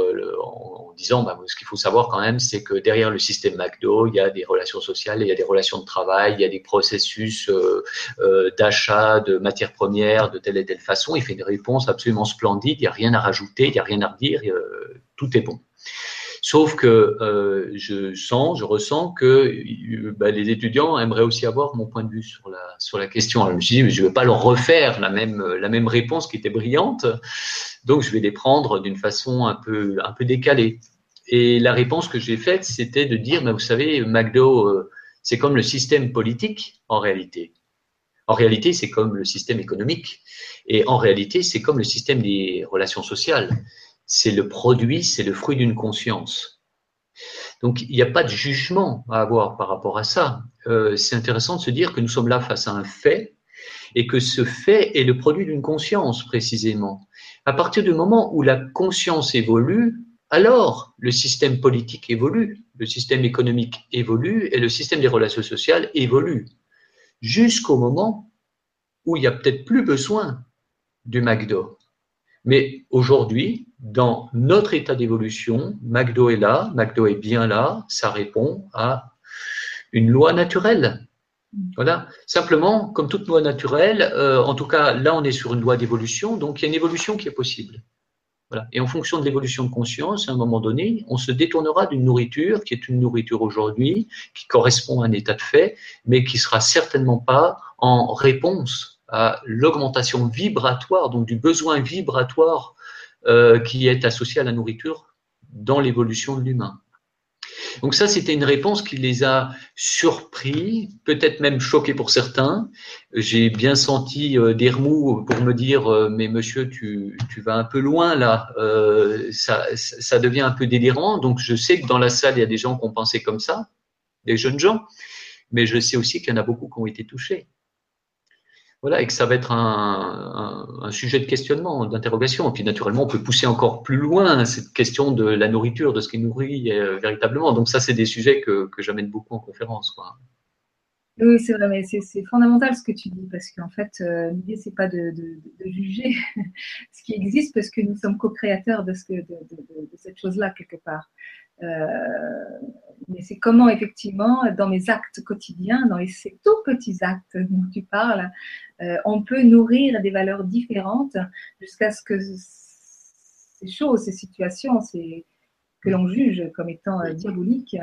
disant bah, ce qu'il faut savoir quand même, c'est que derrière le système McDo, il y a des relations sociales, il y a des relations de travail, il y a des processus euh, euh, d'achat de matières premières de telle et telle façon. Il fait une réponse absolument splendide, il n'y a rien à rajouter, il n'y a rien à redire, euh, tout est bon. Sauf que je sens, je ressens que bah, les étudiants aimeraient aussi avoir mon point de vue sur la sur la question. Alors, je me suis dit, je ne vais pas leur refaire la même la même réponse qui était brillante, donc je vais les prendre d'une façon un peu décalée. Et la réponse que j'ai faite, c'était de dire, vous savez, McDo, euh, c'est comme le système politique en réalité. En réalité, c'est comme le système économique. Et en réalité, c'est comme le système des relations sociales. C'est le produit, c'est le fruit d'une conscience. Donc, il n'y a pas de jugement à avoir par rapport à ça. Euh, c'est intéressant de se dire que nous sommes là face à un fait et que ce fait est le produit d'une conscience précisément. À partir du moment où la conscience évolue, alors le système politique évolue, le système économique évolue et le système des relations sociales évolue, jusqu'au moment où il n'y a peut-être plus besoin du McDo. Mais aujourd'hui, dans notre état d'évolution, McDo est là, McDo est bien là, ça répond à une loi naturelle. Voilà. Simplement, comme toute loi naturelle, euh, en tout cas, là, on est sur une loi d'évolution, donc il y a une évolution qui est possible. Et en fonction de l'évolution de conscience, à un moment donné, on se détournera d'une nourriture qui est une nourriture aujourd'hui, qui correspond à un état de fait, mais qui sera certainement pas en réponse à l'augmentation vibratoire, donc du besoin vibratoire euh, qui est associé à la nourriture dans l'évolution de l'humain. Donc ça, c'était une réponse qui les a surpris, peut-être même choqués pour certains. J'ai bien senti euh, des remous pour me dire, euh, mais monsieur, tu, tu, vas un peu loin là, euh, ça, ça devient un peu délirant. Donc je sais que dans la salle, il y a des gens qui ont pensé comme ça, des jeunes gens, mais je sais aussi qu'il y en a beaucoup qui ont été touchés. Voilà, et que ça va être un, sujet de questionnement, d'interrogation. Et puis naturellement, on peut pousser encore plus loin cette question de la nourriture, de ce qui nourrit euh, véritablement. Donc ça, c'est des sujets que, j'amène beaucoup en conférence. Oui, c'est vrai, mais c'est fondamental ce que tu dis, parce qu'en fait, euh, l'idée, c'est pas de, juger ce qui existe, parce que nous sommes co-créateurs de, cette chose-là, quelque part. Euh, mais c'est comment effectivement, dans mes actes quotidiens, dans ces tout petits actes dont tu parles, euh, on peut nourrir des valeurs différentes jusqu'à ce que ces choses, ces situations, que l'on juge comme étant euh, diaboliques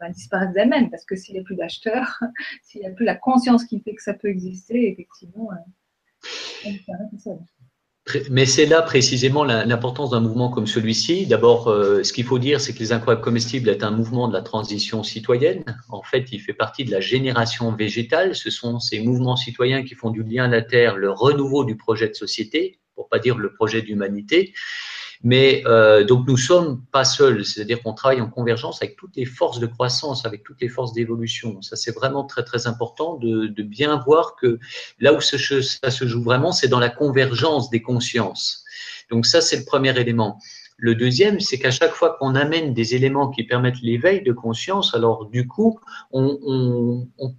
ben, disparaissent d'elles-mêmes. Parce que s'il n'y a plus d'acheteurs, s'il n'y a plus la conscience qui fait que ça peut exister, effectivement, on disparaît tout. Mais c'est là précisément l'importance d'un mouvement comme celui-ci. D'abord, euh, ce qu'il faut dire, c'est que les incroyables comestibles est un mouvement de la transition citoyenne. En fait, il fait partie de la génération végétale. Ce sont ces mouvements citoyens qui font du lien à la terre le renouveau du projet de société, pour pas dire le projet d'humanité. Mais euh, donc nous sommes pas seuls, c'est-à-dire qu'on travaille en convergence avec toutes les forces de croissance, avec toutes les forces d'évolution. Ça c'est vraiment très très important de, de, bien voir que là où ça se joue vraiment, c'est dans la convergence des consciences. Donc ça c'est le premier élément. Le deuxième, c'est qu'à chaque fois qu'on amène des éléments qui permettent l'éveil de conscience, alors du coup, on, on, on,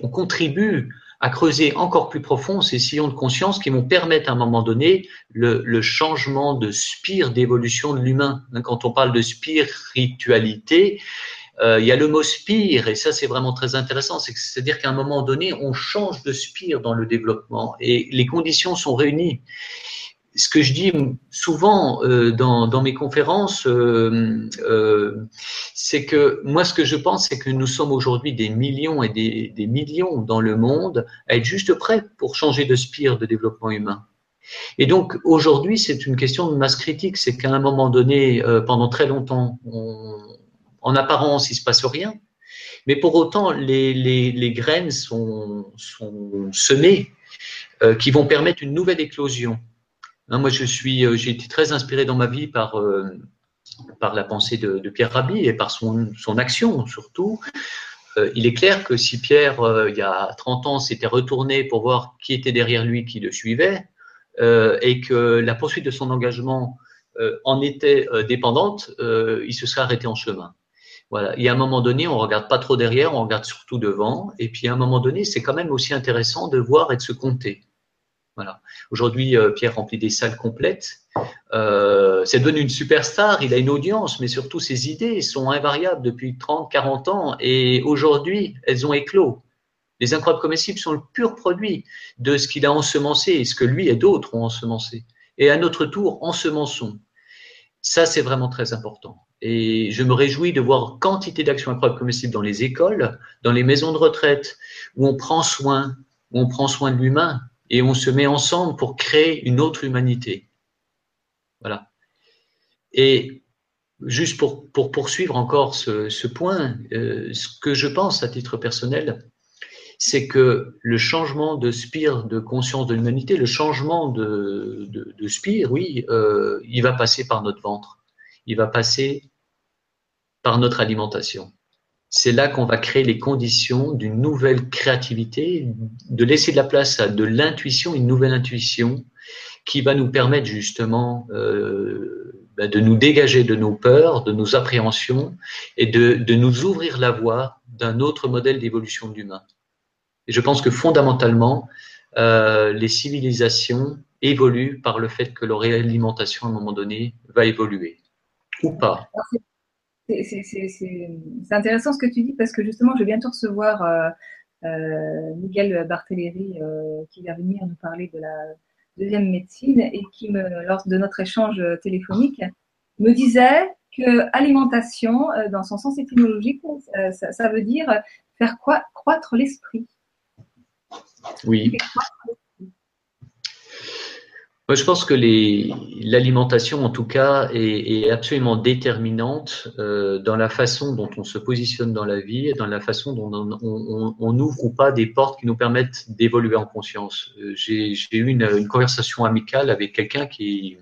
on contribue à creuser encore plus profond ces sillons de conscience qui vont permettre à un moment donné le, changement de spire d'évolution de l'humain. Quand on parle de spiritualité, euh, il y a le mot spire, et ça c'est vraiment très intéressant, c'est-à-dire qu'à un moment donné, on change de spire dans le développement, et les conditions sont réunies ce que je dis souvent euh, dans, dans, mes conférences, euh, euh, c'est que moi, ce que je pense, c'est que nous sommes aujourd'hui des millions et des, des, millions dans le monde à être juste prêts pour changer de spire de développement humain. Et donc aujourd'hui, c'est une question de masse critique, c'est qu'à un moment donné, euh, pendant très longtemps, en apparence, il se passe rien, mais pour autant, les, les, les graines sont, sont semées euh, qui vont permettre une nouvelle éclosion. Hein, moi, je suis, euh, j'ai été très inspiré dans ma vie par par la pensée de, Pierre Rabhi et par son, son action surtout. il est clair que si Pierre, il y a 30 ans, s'était retourné pour voir qui était derrière lui, qui le suivait, euh, et que la poursuite de son engagement euh, en était euh, dépendante, il se serait arrêté en chemin. Voilà. Et à un moment donné, on regarde pas trop derrière, on regarde surtout devant. Et puis à un moment donné, c'est quand même aussi intéressant de voir et de se compter. Voilà. Aujourd'hui, Pierre remplit des salles complètes. Euh, c'est devenu une superstar. Il a une audience, mais surtout ses idées sont invariables depuis 30, 40 ans. Et aujourd'hui, elles ont éclos. Les incroyables comestibles sont le pur produit de ce qu'il a ensemencé et ce que lui et d'autres ont ensemencé. Et à notre tour, ensemençons. Ça, c'est vraiment très important. Et je me réjouis de voir quantité d'actions incroyables comestibles dans les écoles, dans les maisons de retraite, où on prend soin, où on prend soin de l'humain et on se met ensemble pour créer une autre humanité. Voilà. Et juste pour, pour poursuivre encore ce, ce point, euh, ce que je pense à titre personnel, c'est que le changement de spire de conscience de l'humanité, le changement de, de, spire, oui, euh, il va passer par notre ventre, il va passer par notre alimentation. C'est là qu'on va créer les conditions d'une nouvelle créativité, de laisser de la place à de l'intuition, une nouvelle intuition qui va nous permettre justement euh, ben, de nous dégager de nos peurs, de nos appréhensions et de, de nous ouvrir la voie d'un autre modèle d'évolution de l'humain. Et je pense que fondamentalement, euh, les civilisations évoluent par le fait que leur alimentation, à un moment donné, va évoluer. Ou pas. C'est intéressant ce que tu dis parce que justement, je vais bientôt recevoir euh, euh, Miguel Barthéléry euh, qui va venir nous parler de la deuxième médecine et qui, me, lors de notre échange téléphonique, me disait que alimentation, dans son sens étymologique, ça, ça, veut dire faire quoi, croître l'esprit. Oui. Moi, je pense que l'alimentation, en tout cas, est, absolument déterminante euh, dans la façon dont on se positionne dans la vie et dans la façon dont on, n'ouvre ou pas des portes qui nous permettent d'évoluer en conscience. Euh, j'ai eu une, conversation amicale avec quelqu'un qui,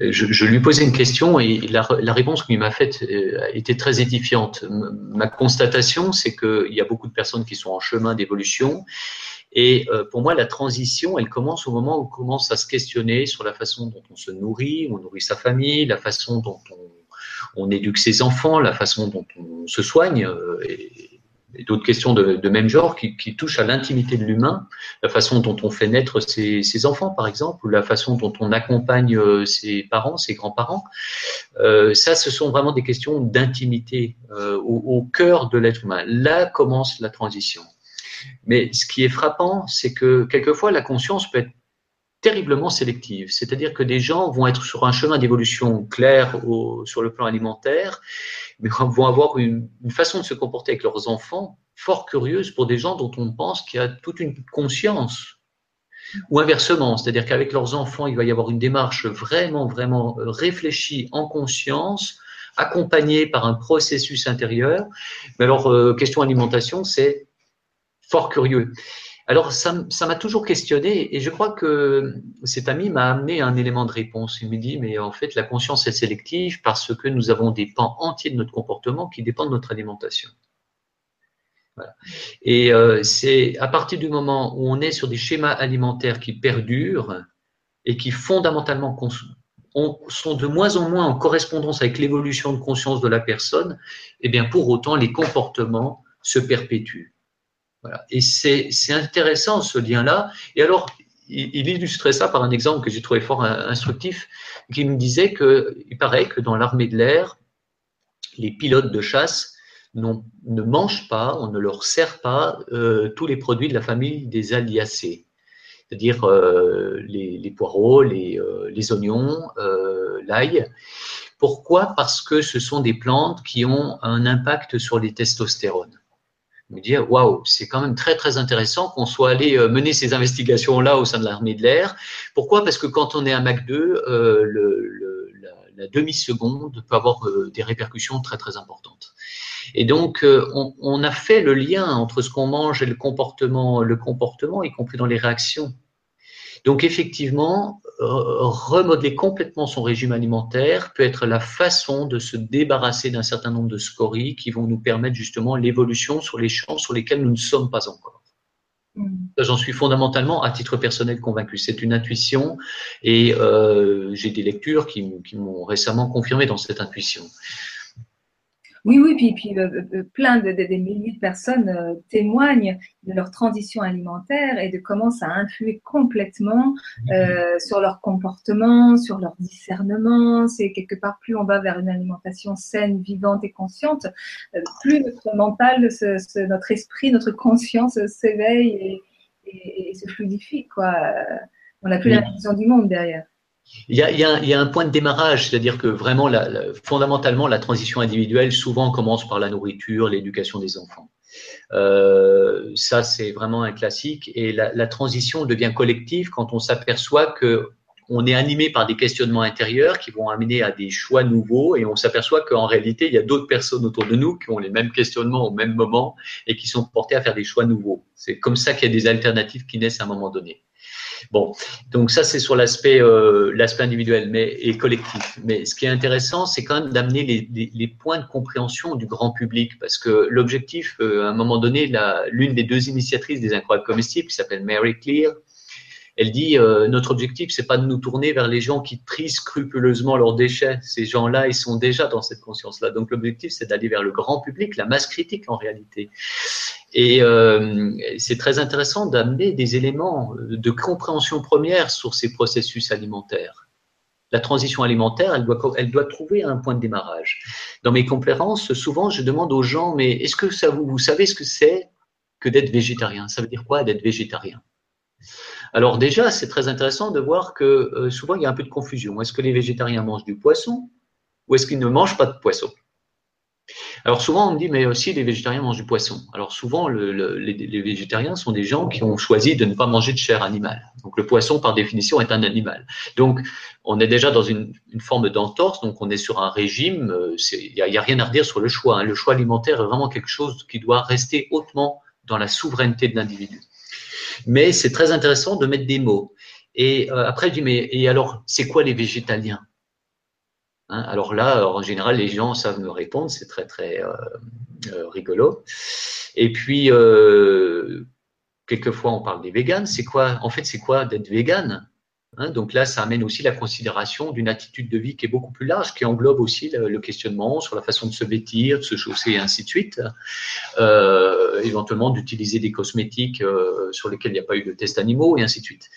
euh, je, lui posais une question et la, réponse qu'il m'a faite était très édifiante. Ma constatation, c'est qu'il y a beaucoup de personnes qui sont en chemin d'évolution et euh, pour moi, la transition, elle commence au moment où on commence à se questionner sur la façon dont on se nourrit, on nourrit sa famille, la façon dont on, éduque ses enfants, la façon dont on se soigne, euh, et, d'autres questions de, même genre qui, touchent à l'intimité de l'humain, la façon dont on fait naître ses, enfants, par exemple, ou la façon dont on accompagne euh, ses parents, ses grands-parents. Ça, ce sont vraiment des questions d'intimité au cœur de l'être humain. Là commence la transition. Mais ce qui est frappant, c'est que quelquefois la conscience peut être terriblement sélective. C'est-à-dire que des gens vont être sur un chemin d'évolution clair sur le plan alimentaire, mais vont avoir une, façon de se comporter avec leurs enfants fort curieuse pour des gens dont on pense qu'il y a toute une conscience. Ou inversement, c'est-à-dire qu'avec leurs enfants, il va y avoir une démarche vraiment, vraiment réfléchie en conscience, accompagnée par un processus intérieur. Mais alors, euh, question alimentation, c'est fort curieux. Alors, ça, m'a toujours questionné et je crois que cet ami m'a amené un élément de réponse. Il me dit, mais en fait, la conscience est sélective parce que nous avons des pans entiers de notre comportement qui dépendent de notre alimentation. Et euh, c'est à partir du moment où on est sur des schémas alimentaires qui perdurent et qui fondamentalement sont de moins en moins en correspondance avec l'évolution de conscience de la personne, eh bien pour autant les comportements se perpétuent. Et c'est intéressant ce lien-là. Et alors, il, illustrait ça par un exemple que j'ai trouvé fort instructif, qui me disait qu'il paraît que dans l'armée de l'air, les pilotes de chasse ne mangent pas, on ne leur sert pas euh, tous les produits de la famille des aliacées, c'est-à-dire euh, les, poireaux, les, euh, les oignons, l'ail. Pourquoi? Parce que ce sont des plantes qui ont un impact sur les testostérones. Me dire waouh, c'est quand même très très intéressant qu'on soit allé euh, mener ces investigations là au sein de l'armée de l'air. Pourquoi? Parce que quand on est à Mach 2, euh, la demi-seconde peut avoir euh, des répercussions très très importantes. Et donc on, on, a fait le lien entre ce qu'on mange et le comportement, le comportement, y compris dans les réactions. Donc effectivement, remodeler complètement son régime alimentaire peut être la façon de se débarrasser d'un certain nombre de scories qui vont nous permettre justement l'évolution sur les champs sur lesquels nous ne sommes pas encore. Mm. J'en suis fondamentalement, à titre personnel, convaincu. C'est une intuition et euh, j'ai des lectures qui, qui m'ont récemment confirmé dans cette intuition. Oui, oui, puis, puis euh, euh, plein de, des milliers de personnes euh, témoignent de leur transition alimentaire et de comment ça a influé complètement euh, sur leur comportement, sur leur discernement. C'est quelque part, plus on va vers une alimentation saine, vivante et consciente, plus notre mental, ce, notre esprit, notre conscience s'éveille et, et, et, se fluidifie. Quoi. On n'a plus la vision du monde derrière. Il y, a, un point de démarrage, c'est-à-dire que vraiment, fondamentalement, la transition individuelle souvent commence par la nourriture, l'éducation des enfants. Euh, ça, c'est vraiment un classique. Et la, transition devient collective quand on s'aperçoit que on est animé par des questionnements intérieurs qui vont amener à des choix nouveaux et on s'aperçoit qu'en réalité, il y a d'autres personnes autour de nous qui ont les mêmes questionnements au même moment et qui sont portés à faire des choix nouveaux. C'est comme ça qu'il y a des alternatives qui naissent à un moment donné. Bon, donc ça c'est sur l'aspect euh, l'aspect individuel mais, et collectif. Mais ce qui est intéressant, c'est quand même d'amener les, les, les, points de compréhension du grand public parce que l'objectif, euh, à un moment donné, l'une des deux initiatrices des incroyables comestibles qui s'appelle Mary Clear, elle dit euh, notre objectif c'est pas de nous tourner vers les gens qui trient scrupuleusement leurs déchets. Ces gens-là, ils sont déjà dans cette conscience-là. Donc l'objectif c'est d'aller vers le grand public, la masse critique en réalité. Et euh, c'est très intéressant d'amener des éléments de compréhension première sur ces processus alimentaires. La transition alimentaire, elle doit, elle doit trouver un point de démarrage. Dans mes conférences, souvent, je demande aux gens, mais est-ce que ça vous, vous savez ce que c'est que d'être végétarien? Ça veut dire quoi d'être végétarien? Alors déjà, c'est très intéressant de voir que euh, souvent il y a un peu de confusion. Est-ce que les végétariens mangent du poisson ou est-ce qu'ils ne mangent pas de poisson? Alors souvent on me dit mais aussi les végétariens mangent du poisson. Alors souvent le, le, les, végétariens sont des gens qui ont choisi de ne pas manger de chair animale. Donc le poisson par définition est un animal. Donc on est déjà dans une, forme d'entorse. Donc on est sur un régime. Il n'y a, a, rien à redire sur le choix. Hein. Le choix alimentaire est vraiment quelque chose qui doit rester hautement dans la souveraineté de l'individu. Mais c'est très intéressant de mettre des mots. Et euh, après, je dis, mais et alors, c'est quoi les végétaliens? Hein Alors là, en général, les gens savent me répondre, c'est très, très euh, euh, rigolo. Et puis, euh, quelquefois, on parle des véganes. C'est quoi, en fait, c'est quoi d'être végane Hein, donc là, ça amène aussi la considération d'une attitude de vie qui est beaucoup plus large, qui englobe aussi le, questionnement sur la façon de se vêtir, de se chausser et ainsi de suite. Euh, éventuellement d'utiliser des cosmétiques euh, sur lesquels il n'y a pas eu de tests animaux et ainsi de suite.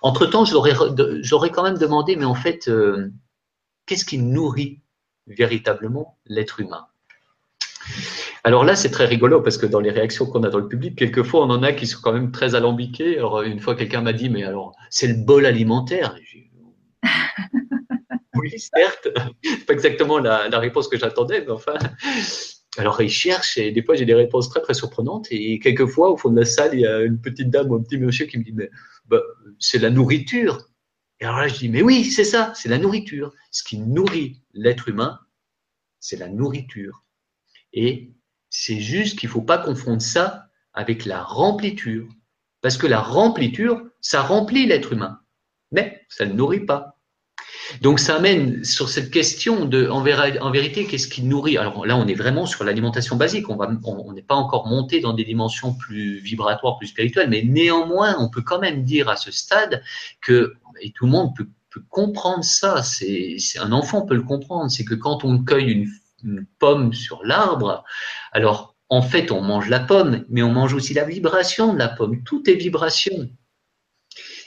Entre-temps, j'aurais quand même demandé, mais en fait, qu'est-ce qui nourrit véritablement l'être humain? Alors là, c'est très rigolo parce que dans les réactions qu'on a dans le public, quelquefois, on en a qui sont quand même très alambiquées. Alors, une fois, quelqu'un m'a dit, mais alors, c'est le bol alimentaire. oui, certes, c'est pas exactement la, la réponse que j'attendais, mais enfin. Alors, ils cherchent et des fois, j'ai des réponses très, très surprenantes. Et quelquefois, au fond de la salle, il y a une petite dame ou un petit monsieur qui me dit, mais bah, c'est la nourriture. Et alors là, je dis, mais oui, c'est ça, c'est la nourriture. Ce qui nourrit l'être humain, c'est la nourriture. Et c'est juste qu'il ne faut pas confondre ça avec la rempliture. Parce que la rempliture, ça remplit l'être humain, mais ça ne nourrit pas. Donc ça amène sur cette question de, en, vérité, qu'est-ce qui nourrit? Alors là, on est vraiment sur l'alimentation basique. On n'est pas encore monté dans des dimensions plus vibratoires, plus spirituelles, mais néanmoins, on peut quand même dire à ce stade que, et tout le monde peut, peut comprendre ça. C'est, un enfant peut le comprendre. C'est que quand on cueille une une pomme sur l'arbre, alors en fait on mange la pomme, mais on mange aussi la vibration de la pomme. Tout est vibration.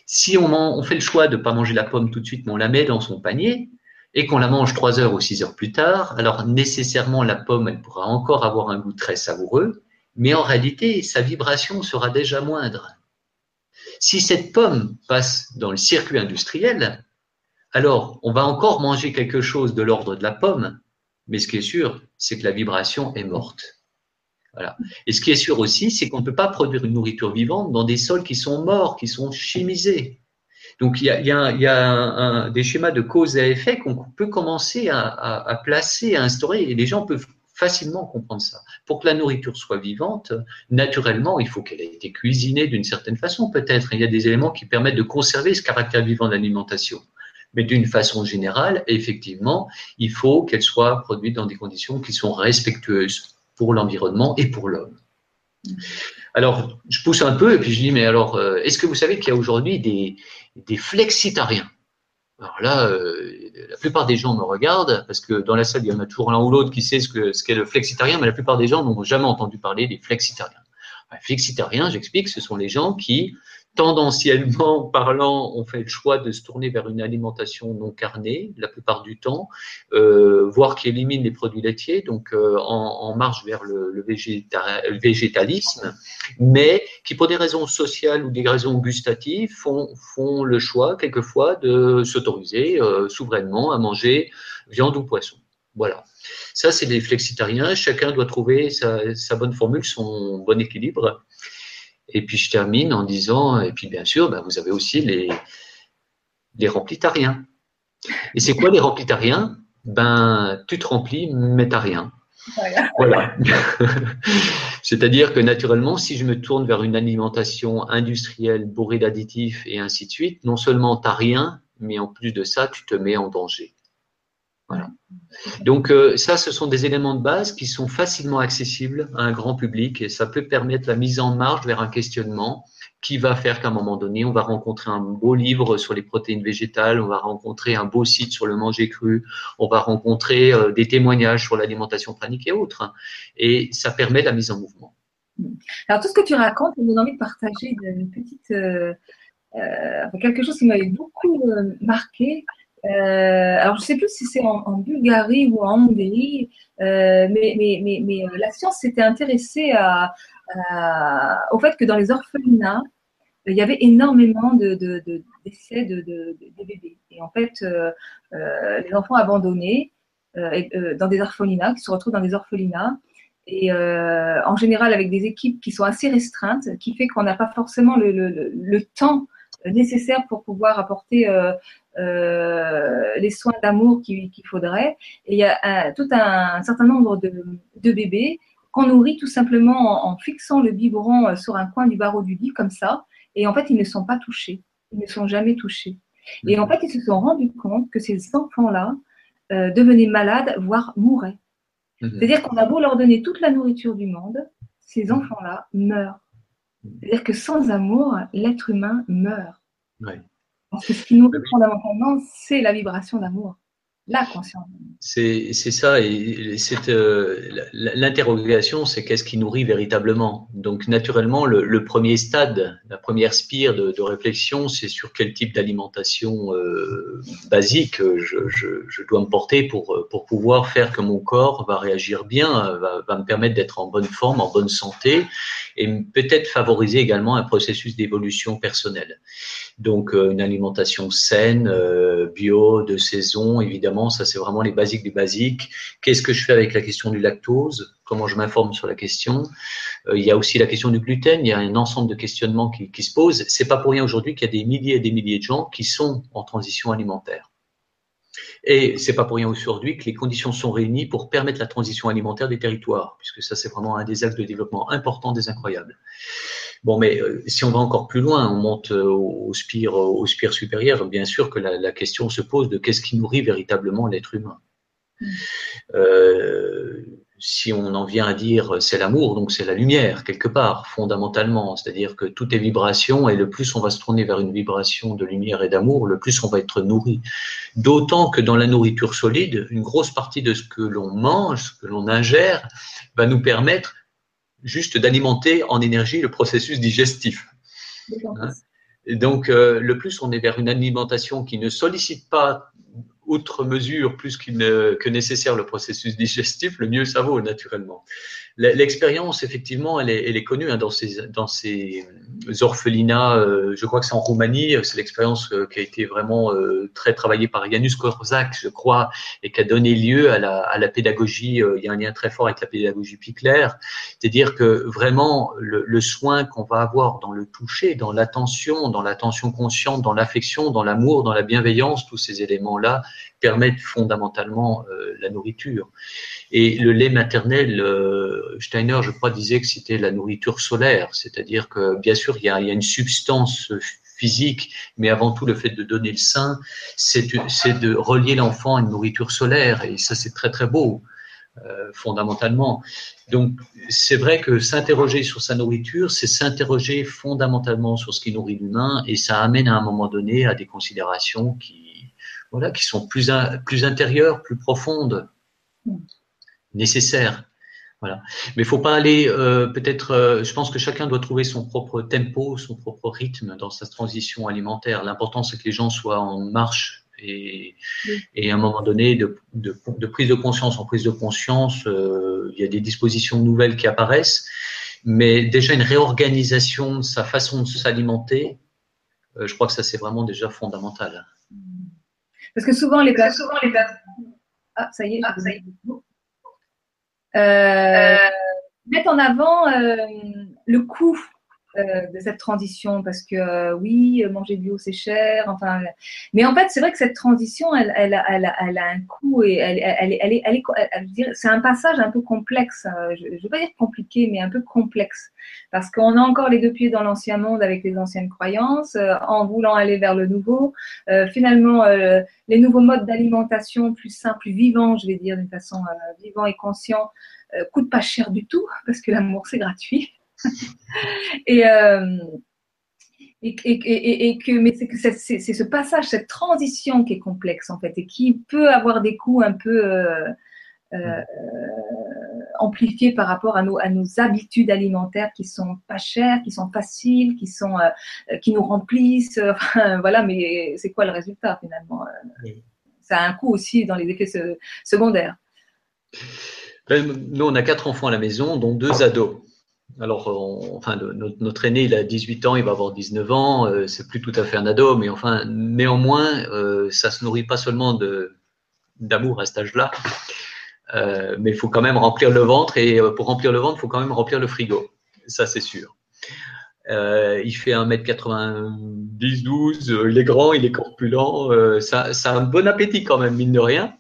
Si on, fait le choix de ne pas manger la pomme tout de suite, mais on la met dans son panier, et qu'on la mange trois heures ou six heures plus tard, alors nécessairement la pomme, elle pourra encore avoir un goût très savoureux, mais en réalité, sa vibration sera déjà moindre. Si cette pomme passe dans le circuit industriel, alors on va encore manger quelque chose de l'ordre de la pomme, mais ce qui est sûr, c'est que la vibration est morte. Et ce qui est sûr aussi, c'est qu'on ne peut pas produire une nourriture vivante dans des sols qui sont morts, qui sont chimisés. Donc il y a, des schémas de cause et effet qu'on peut commencer à, à, à, placer, à instaurer, et les gens peuvent facilement comprendre ça. Pour que la nourriture soit vivante, naturellement, il faut qu'elle ait été cuisinée d'une certaine façon, peut-être. Il y a des éléments qui permettent de conserver ce caractère vivant de l'alimentation. Mais d'une façon générale, effectivement, il faut qu'elle soit produite dans des conditions qui sont respectueuses pour l'environnement et pour l'homme. Alors, je pousse un peu et puis je dis, mais alors, euh, est-ce que vous savez qu'il y a aujourd'hui des, des flexitariens? Alors là, euh, la plupart des gens me regardent parce que dans la salle, il y en a toujours l'un ou l'autre qui sait ce qu'est ce le flexitarien, mais la plupart des gens n'ont jamais entendu parler des flexitariens. Flexitariens, j'explique, ce sont les gens qui tendanciellement parlant, on fait le choix de se tourner vers une alimentation non carnée, la plupart du temps, euh, voire qui élimine les produits laitiers, donc euh, en, en, marche vers le, végétalisme, mais qui, pour des raisons sociales ou des raisons gustatives, font, le choix quelquefois de s'autoriser euh, souverainement à manger viande ou poisson. Voilà. Ça, c'est les flexitariens. Chacun doit trouver sa bonne formule, son bon équilibre. Et puis je termine en disant, et puis bien sûr, ben, vous avez aussi les, les remplitariens. Et c'est quoi les remplitariens? Ben, tu te remplis, mais t'as rien. Voilà. C'est-à-dire que naturellement, si je me tourne vers une alimentation industrielle bourrée d'additifs et ainsi de suite, non seulement tu n'as rien, mais en plus de ça, tu te mets en danger. Voilà. Donc euh, ça, ce sont des éléments de base qui sont facilement accessibles à un grand public et ça peut permettre la mise en marche vers un questionnement qui va faire qu'à un moment donné, on va rencontrer un beau livre sur les protéines végétales, on va rencontrer un beau site sur le manger cru, on va rencontrer euh, des témoignages sur l'alimentation pranique et autres. Et ça permet la mise en mouvement. Alors tout ce que tu racontes, on donne envie de partager une petite, euh, quelque chose qui m'avait beaucoup marqué. Euh, alors, je ne sais plus si c'est en, Bulgarie ou en Hongrie, euh, mais, mais, mais, mais, euh, la science s'était intéressée à, au fait que dans les orphelinats, il y avait énormément de, décès de, de, de, bébés. Et en fait, les enfants abandonnés dans des orphelinats, qui se retrouvent dans des orphelinats, et en général avec des équipes qui sont assez restreintes, qui fait qu'on n'a pas forcément le, le, le, temps nécessaire pour pouvoir apporter euh, euh, les soins d'amour qu'il faudrait. Et il y a un, tout un, un, certain nombre de, de bébés qu'on nourrit tout simplement en, en, fixant le biberon euh, sur un coin du barreau du lit comme ça. Et en fait, ils ne sont pas touchés. Ils ne sont jamais touchés. Et en fait, ils se sont rendus compte que ces enfants-là euh, devenaient malades, voire mouraient. Mmh. C'est-à-dire qu'on a beau leur donner toute la nourriture du monde, ces enfants-là meurent. C'est-à-dire que sans amour, l'être humain meurt. Ouais. Parce que ce qui nous oui. fondamentalement, c'est la vibration d'amour, C'est ça, euh, l'interrogation, c'est qu'est-ce qui nourrit véritablement? Donc naturellement, le, premier stade, la première spire de, réflexion, c'est sur quel type d'alimentation euh, basique je, je, dois me porter pour, pouvoir faire que mon corps va réagir bien, va me permettre d'être en bonne forme, en bonne santé, et peut-être favoriser également un processus d'évolution personnelle. Donc euh, une alimentation saine, euh, bio, de saison, évidemment, ça c'est vraiment les basiques du basique. Qu'est-ce que je fais avec la question du lactose? Comment je m'informe sur la question? Euh, Il y a aussi la question du gluten. Il y a un ensemble de questionnements qui, qui se posent. C'est pas pour rien aujourd'hui qu'il y a des milliers et des milliers de gens qui sont en transition alimentaire. Et c'est pas pour rien aujourd'hui que les conditions sont réunies pour permettre la transition alimentaire des territoires, puisque ça c'est vraiment un des axes de développement importants des incroyables. Bon, mais euh, si on va encore plus loin, on monte euh, au spire, au spire supérieur, bien sûr que la, la question se pose de qu'est-ce qui nourrit véritablement l'être humain. Mmh. Euh, si on en vient à dire c'est l'amour, donc c'est la lumière quelque part, fondamentalement. C'est-à-dire que tout est vibration et le plus on va se tourner vers une vibration de lumière et d'amour, le plus on va être nourri. D'autant que dans la nourriture solide, une grosse partie de ce que l'on mange, ce que l'on ingère, va nous permettre juste d'alimenter en énergie le processus digestif. Hein et donc, euh, le plus on est vers une alimentation qui ne sollicite pas outre mesure plus ne, que nécessaire le processus digestif, le mieux ça vaut naturellement. L'expérience, effectivement, elle est, elle est connue hein, dans, ces, dans ces orphelinats, euh, je crois que c'est en Roumanie, c'est l'expérience qui a été vraiment très travaillée par Janusz Korczak, je crois, et qui a donné lieu à la, à la pédagogie, il y a un lien très fort avec la pédagogie Pickler, c'est-à-dire que vraiment le, le soin qu'on va avoir dans le toucher, dans l'attention, dans l'attention consciente, dans l'affection, dans l'amour, dans la bienveillance, tous ces éléments-là permettent fondamentalement la nourriture. Et le lait maternel, euh, Steiner, je crois, disait que c'était la nourriture solaire, c'est-à-dire que bien sûr, il y a, il y a une substance physique, mais avant tout le fait de donner le sein, c'est de relier l'enfant à une nourriture solaire, et ça c'est très très beau. Euh, fondamentalement. Donc, c'est vrai que s'interroger sur sa nourriture, c'est s'interroger fondamentalement sur ce qui nourrit l'humain, et ça amène à un moment donné à des considérations qui, voilà, qui sont plus, plus intérieures, plus profondes nécessaire. Voilà. Mais il faut pas aller, euh, peut-être, euh, je pense que chacun doit trouver son propre tempo, son propre rythme dans sa transition alimentaire. L'important, c'est que les gens soient en marche et, et à un moment donné, de, de, de, prise de conscience en prise de conscience, euh, il y a des dispositions nouvelles qui apparaissent, mais déjà une réorganisation de sa façon de s'alimenter, euh, je crois que ça, c'est vraiment déjà fondamental. Parce que souvent, les personnes... Souvent, les personnes... Ah, ça y est, ah, ça y est. Euh, mettre en avant euh, le coût euh, de cette transition parce que euh, oui, manger bio c'est cher, enfin, mais en fait c'est vrai que cette transition elle, elle, elle, elle a un coût et elle, elle, elle, elle, est, c'est un passage un peu complexe, je ne veux pas dire compliqué, mais un peu complexe parce qu'on a encore les deux pieds dans l'ancien monde avec les anciennes croyances, en voulant aller vers le nouveau, finalement les nouveaux modes d'alimentation plus simples, plus vivants, je vais dire d'une façon vivant et conscient, coûtent pas cher du tout parce que l'amour c'est gratuit. Euh, et, et, et, que, mais c'est que c'est ce passage, cette transition qui est complexe en fait et qui peut avoir des coûts un peu euh, euh, amplifiés par rapport à nos, à nos habitudes alimentaires qui sont pas chères, qui sont faciles, qui sont qui nous remplissent. voilà, mais c'est quoi le résultat finalement Ça a un coût aussi dans les effets secondaires. Nous, on a quatre enfants à la maison, dont deux ados. Alors, enfin, notre, aîné, il a 18 ans, il va avoir 19 ans. Euh, c'est plus tout à fait un ado, mais enfin, néanmoins, euh, ça se nourrit pas seulement d'amour à cet âge-là, euh, mais il faut quand même remplir le ventre. Et pour remplir le ventre, il faut quand même remplir le frigo. Ça, c'est sûr. il fait 1m90, 12, il est grand, il est corpulent. ça, ça a un bon appétit quand même, mine de rien.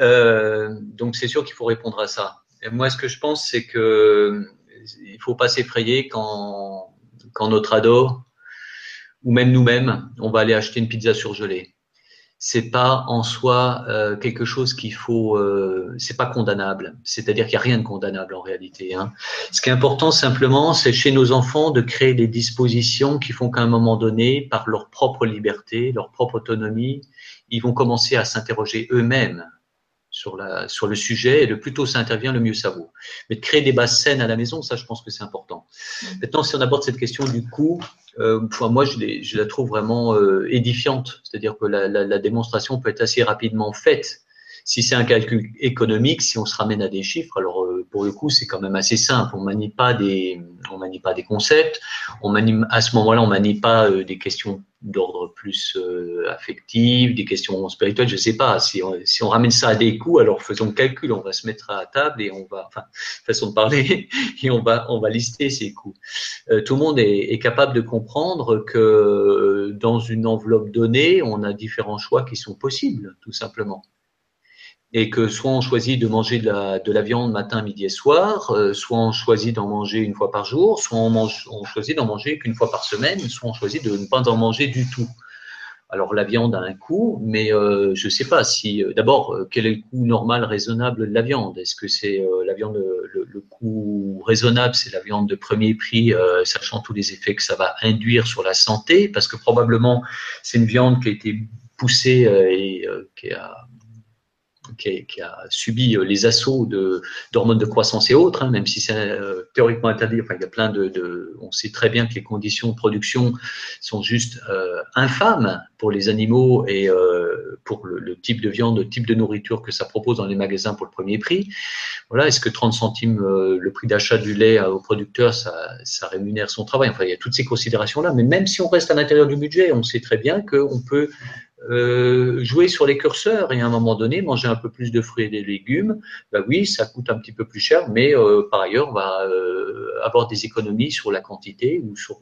donc, c'est sûr qu'il faut répondre à ça. Moi, ce que je pense, c'est que il faut pas s'effrayer quand, quand notre ado ou même nous-mêmes, on va aller acheter une pizza surgelée. C'est pas en soi euh, quelque chose qu'il faut, euh, c'est pas condamnable. C'est-à-dire qu'il n'y a rien de condamnable en réalité. Hein. Ce qui est important simplement, c'est chez nos enfants de créer des dispositions qui font qu'à un moment donné, par leur propre liberté, leur propre autonomie, ils vont commencer à s'interroger eux-mêmes sur, la, sur le sujet et le plus tôt ça intervient, le mieux ça vaut. Mais de créer des bases saines à la maison, ça je pense que c'est important. Mm. Maintenant, si on aborde cette question du coût, euh, moi je, je, la trouve vraiment euh, édifiante, c'est-à-dire que la, la, la, démonstration peut être assez rapidement faite. Si c'est un calcul économique, si on se ramène à des chiffres, alors euh, pour le coup c'est quand même assez simple. On manie pas manie pas des concepts. À ce moment-là, on manie pas euh, des questions d'ordre plus euh, affectif, des questions spirituelles, je sais pas. Si on, ramène ça à des coûts, alors faisons le calcul. On va se mettre à table et on va, enfin, façon de parler, et on va, lister ces coûts. Euh, tout le monde est, capable de comprendre que dans une enveloppe donnée, on a différents choix qui sont possibles, tout simplement et que soit on choisit de manger de la, de la viande matin, midi et soir, euh, soit on choisit d'en manger une fois par jour, soit on, choisit d'en manger qu'une fois par semaine, soit on choisit de ne pas en manger du tout. Alors la viande a un coût, mais euh, je ne sais pas si. Euh, d'abord, quel est le coût normal, raisonnable de la viande? Est-ce que c'est la viande, le, coût raisonnable, c'est la viande de premier prix, sachant tous les effets que ça va induire sur la santé, parce que probablement c'est une viande qui a été poussée et qui a qui, a, subi les assauts d'hormones de, croissance et autres, hein, même si c'est théoriquement interdit. Enfin, il y a plein de, On sait très bien que les conditions de production sont juste infâmes pour les animaux et pour le, type de viande, le type de nourriture que ça propose dans les magasins pour le premier prix. Voilà, est-ce que 30 centimes le prix d'achat du lait au producteur, ça, ça rémunère son travail? Enfin, il y a toutes ces considérations-là. Mais même si on reste à l'intérieur du budget, on sait très bien qu'on peut euh, jouer sur les curseurs et à un moment donné manger un peu plus de fruits et des légumes, bah oui, ça coûte un petit peu plus cher, mais euh, par ailleurs, on va euh, avoir des économies sur la quantité ou sur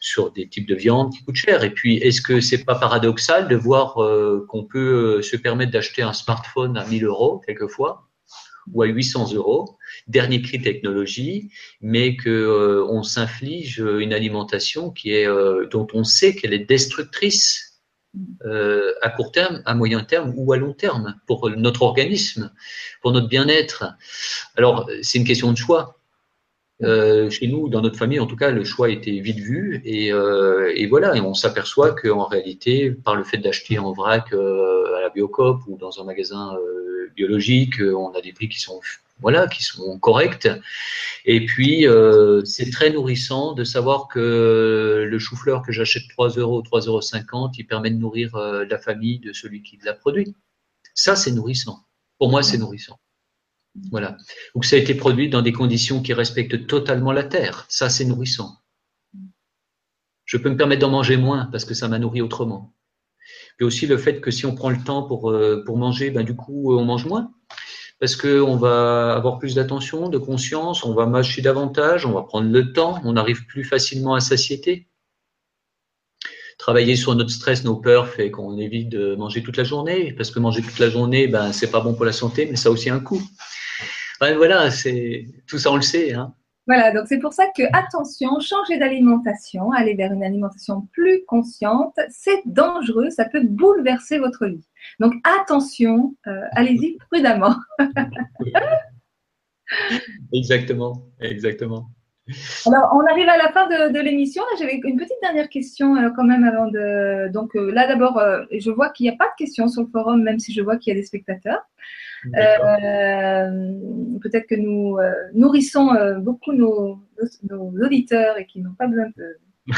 sur des types de viande qui coûtent cher. Et puis, est-ce que c'est pas paradoxal de voir qu'on peut se permettre d'acheter un smartphone à 1000 euros quelquefois ou à 800 euros, dernier cri technologie, mais que on s'inflige une alimentation qui est dont on sait qu'elle est destructrice euh, à court terme, à moyen terme ou à long terme pour notre organisme, pour notre bien-être. Alors, c'est une question de choix. Euh, chez nous, dans notre famille, en tout cas, le choix était vite vu et, euh, et voilà. Et on s'aperçoit qu'en réalité, par le fait d'acheter en vrac à la Biocop ou dans un magasin biologique, on a des prix qui sont voilà, qui sont correctes. Et puis, euh, c'est très nourrissant de savoir que le chou-fleur que j'achète 3 euros, 3,50 euros, il permet de nourrir euh, la famille de celui qui l'a produit. Ça, c'est nourrissant. Pour moi, c'est nourrissant. Voilà. Ou que ça a été produit dans des conditions qui respectent totalement la terre. Ça, c'est nourrissant. Je peux me permettre d'en manger moins parce que ça m'a nourri autrement. Puis aussi le fait que si on prend le temps pour, euh, pour manger, ben, du coup, on mange moins parce qu'on va avoir plus d'attention, de conscience, on va mâcher davantage, on va prendre le temps, on arrive plus facilement à satiété. Travailler sur notre stress, nos peurs fait qu'on évite de manger toute la journée, parce que manger toute la journée, ben c'est pas bon pour la santé, mais ça a aussi un coût. voilà, c'est tout ça on le sait. Hein. Voilà, donc c'est pour ça que attention, changer d'alimentation, aller vers une alimentation plus consciente, c'est dangereux, ça peut bouleverser votre vie. Donc attention, euh, allez-y prudemment. exactement, exactement. Alors, on arrive à la fin de, l'émission. J'avais une petite dernière question euh, quand même avant de. Donc euh, là, d'abord, je vois qu'il n'y a pas de questions sur le forum, même si je vois qu'il y a des spectateurs. Peut-être que nous nourrissons beaucoup nos, nos, auditeurs et qui n'ont pas besoin de,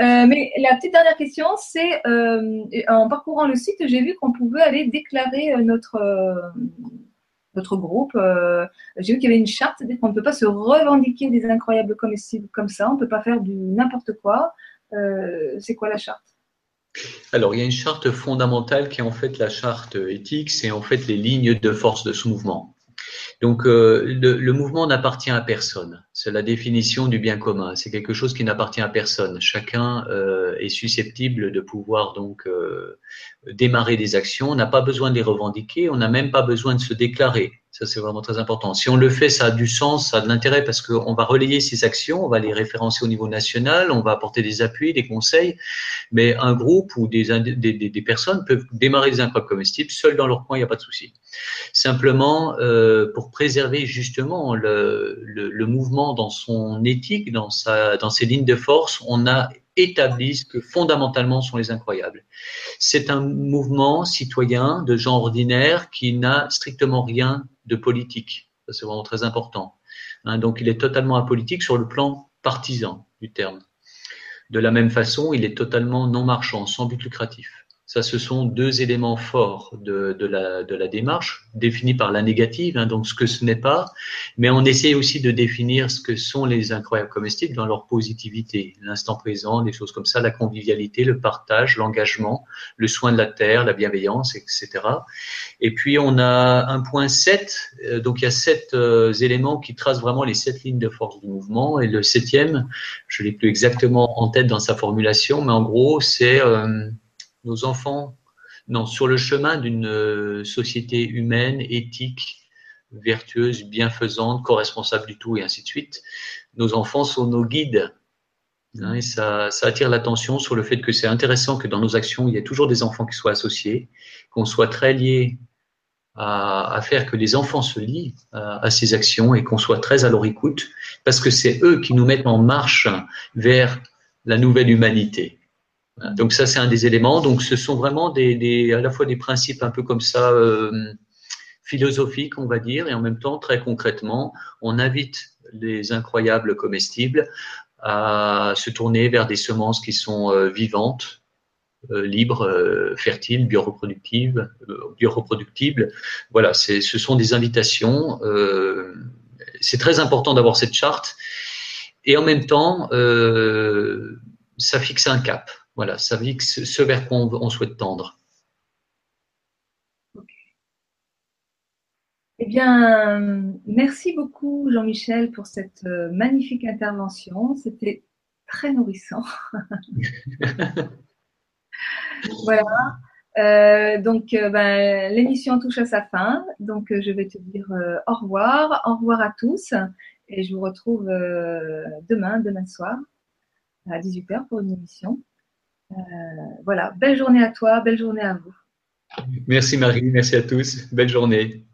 Euh, mais la petite dernière question, c'est euh, en parcourant le site, j'ai vu qu'on pouvait aller déclarer euh, notre groupe. j'ai vu qu'il y avait une charte, qu'on ne peut pas se revendiquer des incroyables comestibles comme ça, on ne peut pas faire du n'importe quoi. c'est quoi la charte? Alors, il y a une charte fondamentale qui est en fait la charte éthique, c'est en fait les lignes de force de ce mouvement. Donc euh, le, mouvement n'appartient à personne. C'est la définition du bien commun. C'est quelque chose qui n'appartient à personne. Chacun euh, est susceptible de pouvoir donc euh, démarrer des actions. On n'a pas besoin de les revendiquer. On n'a même pas besoin de se déclarer. Ça, c'est vraiment très important. Si on le fait, ça a du sens, ça a de l'intérêt parce qu'on va relayer ces actions, on va les référencer au niveau national, on va apporter des appuis, des conseils. Mais un groupe ou des, des, des personnes peuvent démarrer des incroyables comestibles seuls dans leur coin, il n'y a pas de souci. Simplement, euh, pour préserver justement le, le, le, mouvement dans son éthique, dans, ses lignes de force, on a établi ce que fondamentalement sont les incroyables. C'est un mouvement citoyen de gens ordinaires qui n'a strictement rien de politique. C'est vraiment très important. Hein, donc, il est totalement apolitique sur le plan partisan du terme. De la même façon, il est totalement non marchand, sans but lucratif. Ça, ce sont deux éléments forts de, de, la, de la, démarche, définis par la négative, hein, donc ce que ce n'est pas, mais on essaie aussi de définir ce que sont les incroyables comestibles dans leur positivité, l'instant présent, des choses comme ça, la convivialité, le partage, l'engagement, le soin de la terre, la bienveillance, etc. Et puis on a un point 7, euh, donc il y a sept euh, éléments qui tracent vraiment les sept lignes de force du mouvement, et le septième, je l'ai plus exactement en tête dans sa formulation, mais en gros c'est euh, nos enfants, non, sur le chemin d'une euh, société humaine, éthique, vertueuse, bienfaisante, co-responsable du tout, et ainsi de suite. Nos enfants sont nos guides. Hein, et ça, attire l'attention sur le fait que c'est intéressant que dans nos actions, il y ait toujours des enfants qui soient associés, qu'on soit très liés à, faire que les enfants se lient à ces actions et qu'on soit très à leur écoute, parce que c'est eux qui nous mettent en marche vers la nouvelle humanité. Donc ça, c'est un des éléments. Donc ce sont vraiment des, à la fois des principes un peu comme ça euh, philosophiques, on va dire, et en même temps très concrètement, on invite les incroyables comestibles à se tourner vers des semences qui sont euh, vivantes, euh, libres, fertiles, bioreproductives, bioreproductibles. Voilà, ce sont des invitations. c'est très important d'avoir cette charte. Et en même temps, ça fixe un cap. Voilà, ça fixe ce vers quoi on, souhaite tendre. Eh bien, merci beaucoup Jean-Michel pour cette euh, magnifique intervention. C'était très nourrissant. voilà. Euh, donc, euh, ben, l'émission touche à sa fin. Donc, je vais te dire au revoir. Au revoir à tous. Et je vous retrouve demain, demain soir, à 18h pour une émission. Voilà, belle journée à toi, belle journée à vous. Merci Marie, merci à tous, belle journée.